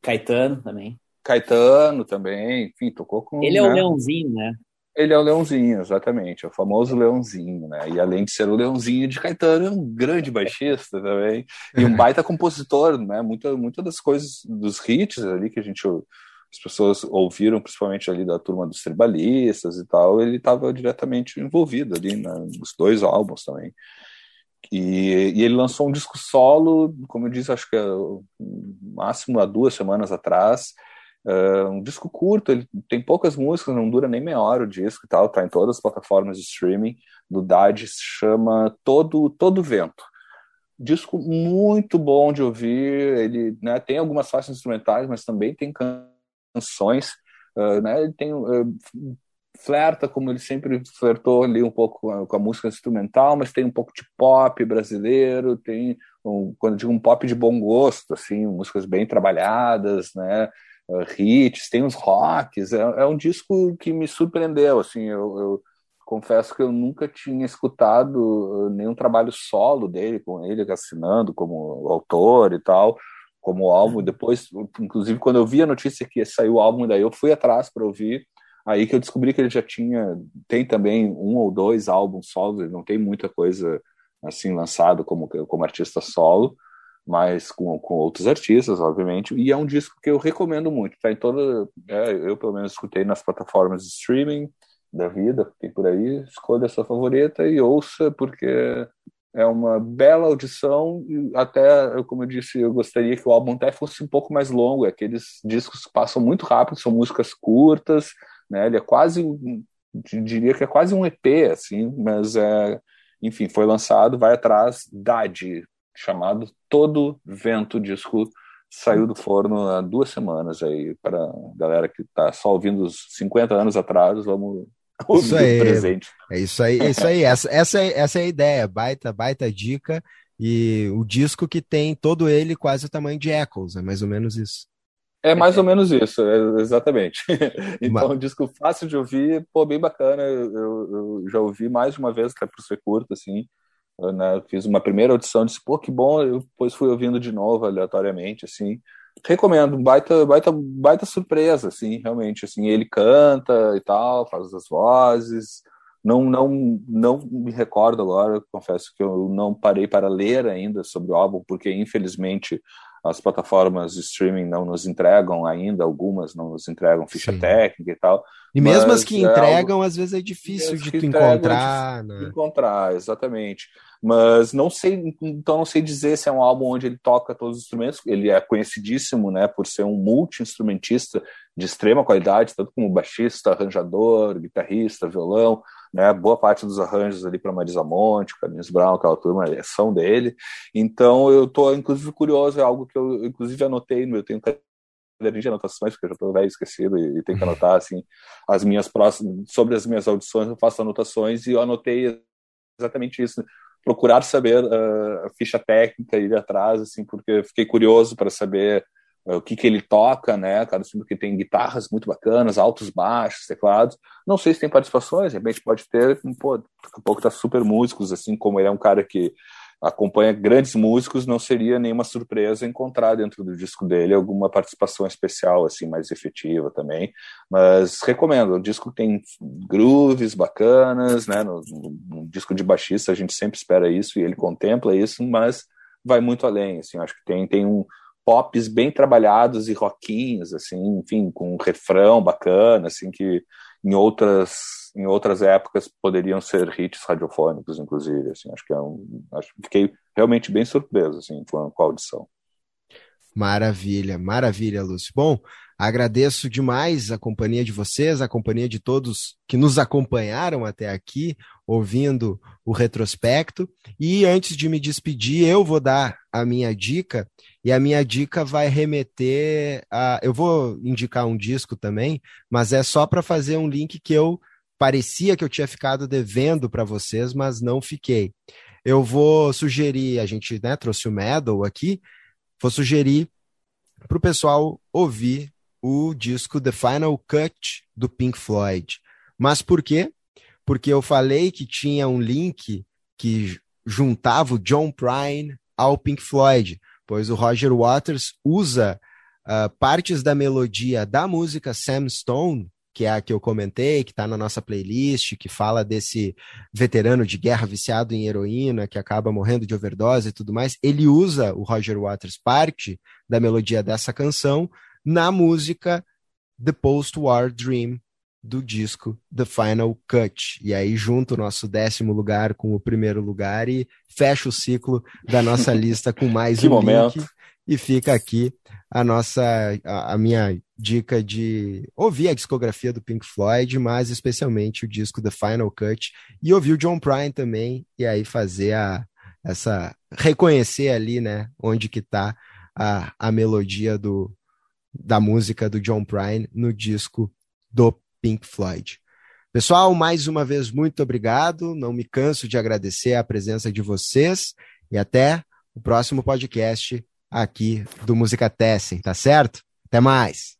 Caetano também. Caetano também, enfim, tocou com. Ele é né? o Leãozinho, né? Ele é o Leãozinho, exatamente, é o famoso Leãozinho, né? E além de ser o Leãozinho de Caetano, é um grande baixista também, e um baita compositor, né? Muitas muita das coisas, dos hits ali que a gente, as pessoas ouviram, principalmente ali da turma dos tribalistas e tal, ele estava diretamente envolvido ali nos dois álbuns também. E, e, ele lançou um disco solo, como eu disse, acho que é máximo há duas semanas atrás, Uh, um disco curto, ele tem poucas músicas, não dura nem meia hora o disco e tal, tá em todas as plataformas de streaming do Dade, se chama Todo, Todo Vento. Disco muito bom de ouvir, ele né, tem algumas faixas instrumentais, mas também tem canções, uh, né, ele tem uh, flerta como ele sempre flertou ali um pouco com a, com a, música instrumental, mas tem um pouco de pop brasileiro, tem um, quando digo um pop de bom gosto, assim, músicas bem trabalhadas, né, uh, hits, tem uns rocks. É, é, um disco que me surpreendeu. Assim, eu, eu, confesso que eu nunca tinha escutado nenhum trabalho solo dele, com ele assinando como autor e tal, como álbum. Depois, inclusive, quando eu vi a notícia que saiu o álbum, daí eu fui atrás para ouvir. Aí que eu descobri que ele já tinha, tem também um ou dois álbuns solos, ele não tem muita coisa assim lançado como, como artista solo mas com, com outros artistas, obviamente, e é um disco que eu recomendo muito, tá em toda, é, eu pelo menos escutei nas plataformas de streaming da vida, tem por aí, escolha a sua favorita e ouça, porque é uma bela audição, e até, como eu disse, eu gostaria que o álbum até fosse um pouco mais longo, é aqueles discos que passam muito rápido, são músicas curtas, né, ele é quase, diria que é quase um EP, assim, mas é, enfim, foi lançado, vai atrás, Dade, chamado Todo Vento Disco. Saiu do forno há duas semanas aí para galera que está só ouvindo os 50 anos atrás, vamos isso aí, presente. É isso aí, é isso aí. Essa, essa, é, essa é a ideia, baita, baita dica. E o disco que tem todo ele quase o tamanho de Echoes, é mais ou menos isso. É mais ou menos isso, é, exatamente. então, um disco fácil de ouvir, pô, bem bacana. Eu, eu, eu já ouvi mais de uma vez, até por ser curto, assim. Eu, né, fiz uma primeira audição, disse, pô, que bom, eu depois fui ouvindo de novo, aleatoriamente, assim. Recomendo, baita, baita, baita surpresa, assim, realmente, assim, ele canta e tal, faz as vozes, não, não, não me recordo agora, confesso que eu não parei para ler ainda sobre o álbum, porque infelizmente as plataformas de streaming não nos entregam ainda, algumas não nos entregam ficha Sim. técnica e tal. E mesmo as que é entregam, algo... às vezes é difícil de tu encontrar. É né? Encontrar, exatamente. Mas não sei, então não sei dizer se é um álbum onde ele toca todos os instrumentos. Ele é conhecidíssimo, né, por ser um multi-instrumentista de extrema qualidade, tanto como baixista, arranjador, guitarrista, violão, né? Boa parte dos arranjos ali para Marisa Monte, Carlinhos Brown, aquela turma são dele. Então eu estou inclusive curioso, é algo que eu inclusive anotei, eu tenho caderninho de anotações, porque eu já estou velho esquecido e, e tenho que anotar assim as minhas próximas sobre as minhas audições, eu faço anotações e eu anotei exatamente isso procurar saber uh, a ficha técnica e ir atrás, assim, porque fiquei curioso para saber o que, que ele toca, né? Cada filme que tem guitarras muito bacanas, altos, baixos, teclados. Não sei se tem participações, de repente pode ter, pô, daqui a pouco tá super músicos, assim, como ele é um cara que acompanha grandes músicos, não seria nenhuma surpresa encontrar dentro do disco dele alguma participação especial, assim, mais efetiva também. Mas recomendo, o disco tem grooves bacanas, né? No, no, no disco de baixista a gente sempre espera isso e ele contempla isso, mas vai muito além, assim, acho que tem, tem um pops bem trabalhados e rockinhos, assim, enfim, com um refrão bacana, assim, que em outras em outras épocas poderiam ser hits radiofônicos, inclusive. Assim, acho que é um, acho, fiquei realmente bem surpreso assim, com, a, audição. Maravilha, maravilha, Lúcio. Bom, agradeço demais a companhia de vocês, a companhia de todos que nos acompanharam até aqui, ouvindo o retrospecto. E antes de me despedir, eu vou dar a minha dica, e a minha dica vai remeter a. Eu vou indicar um disco também, mas é só para fazer um link que eu parecia que eu tinha ficado devendo para vocês, mas não fiquei. Eu vou sugerir, a gente né, trouxe o Medal aqui, vou sugerir para o pessoal ouvir o disco The Final Cut do Pink Floyd. Mas por quê? Porque eu falei que tinha um link que juntava o John Prine ao Pink Floyd, pois o Roger Waters usa uh, partes da melodia da música Sam Stone, que é a que eu comentei, que está na nossa playlist, que fala desse veterano de guerra viciado em heroína, que acaba morrendo de overdose e tudo mais. Ele usa o Roger Waters parte da melodia dessa canção na música The Post-War Dream, do disco The Final Cut. E aí junto o nosso décimo lugar com o primeiro lugar e fecha o ciclo da nossa lista com mais que um momento. link. E fica aqui a nossa a, a, minha dica de ouvir a discografia do Pink Floyd, mas especialmente o disco The Final Cut e ouvir o John Prine também e aí fazer a essa reconhecer ali, né, onde que tá a, a melodia do da música do John Prine no disco do Pink Floyd. Pessoal, mais uma vez, muito obrigado. Não me canso de agradecer a presença de vocês e até o próximo podcast aqui do Música Tessen, tá certo? Até mais!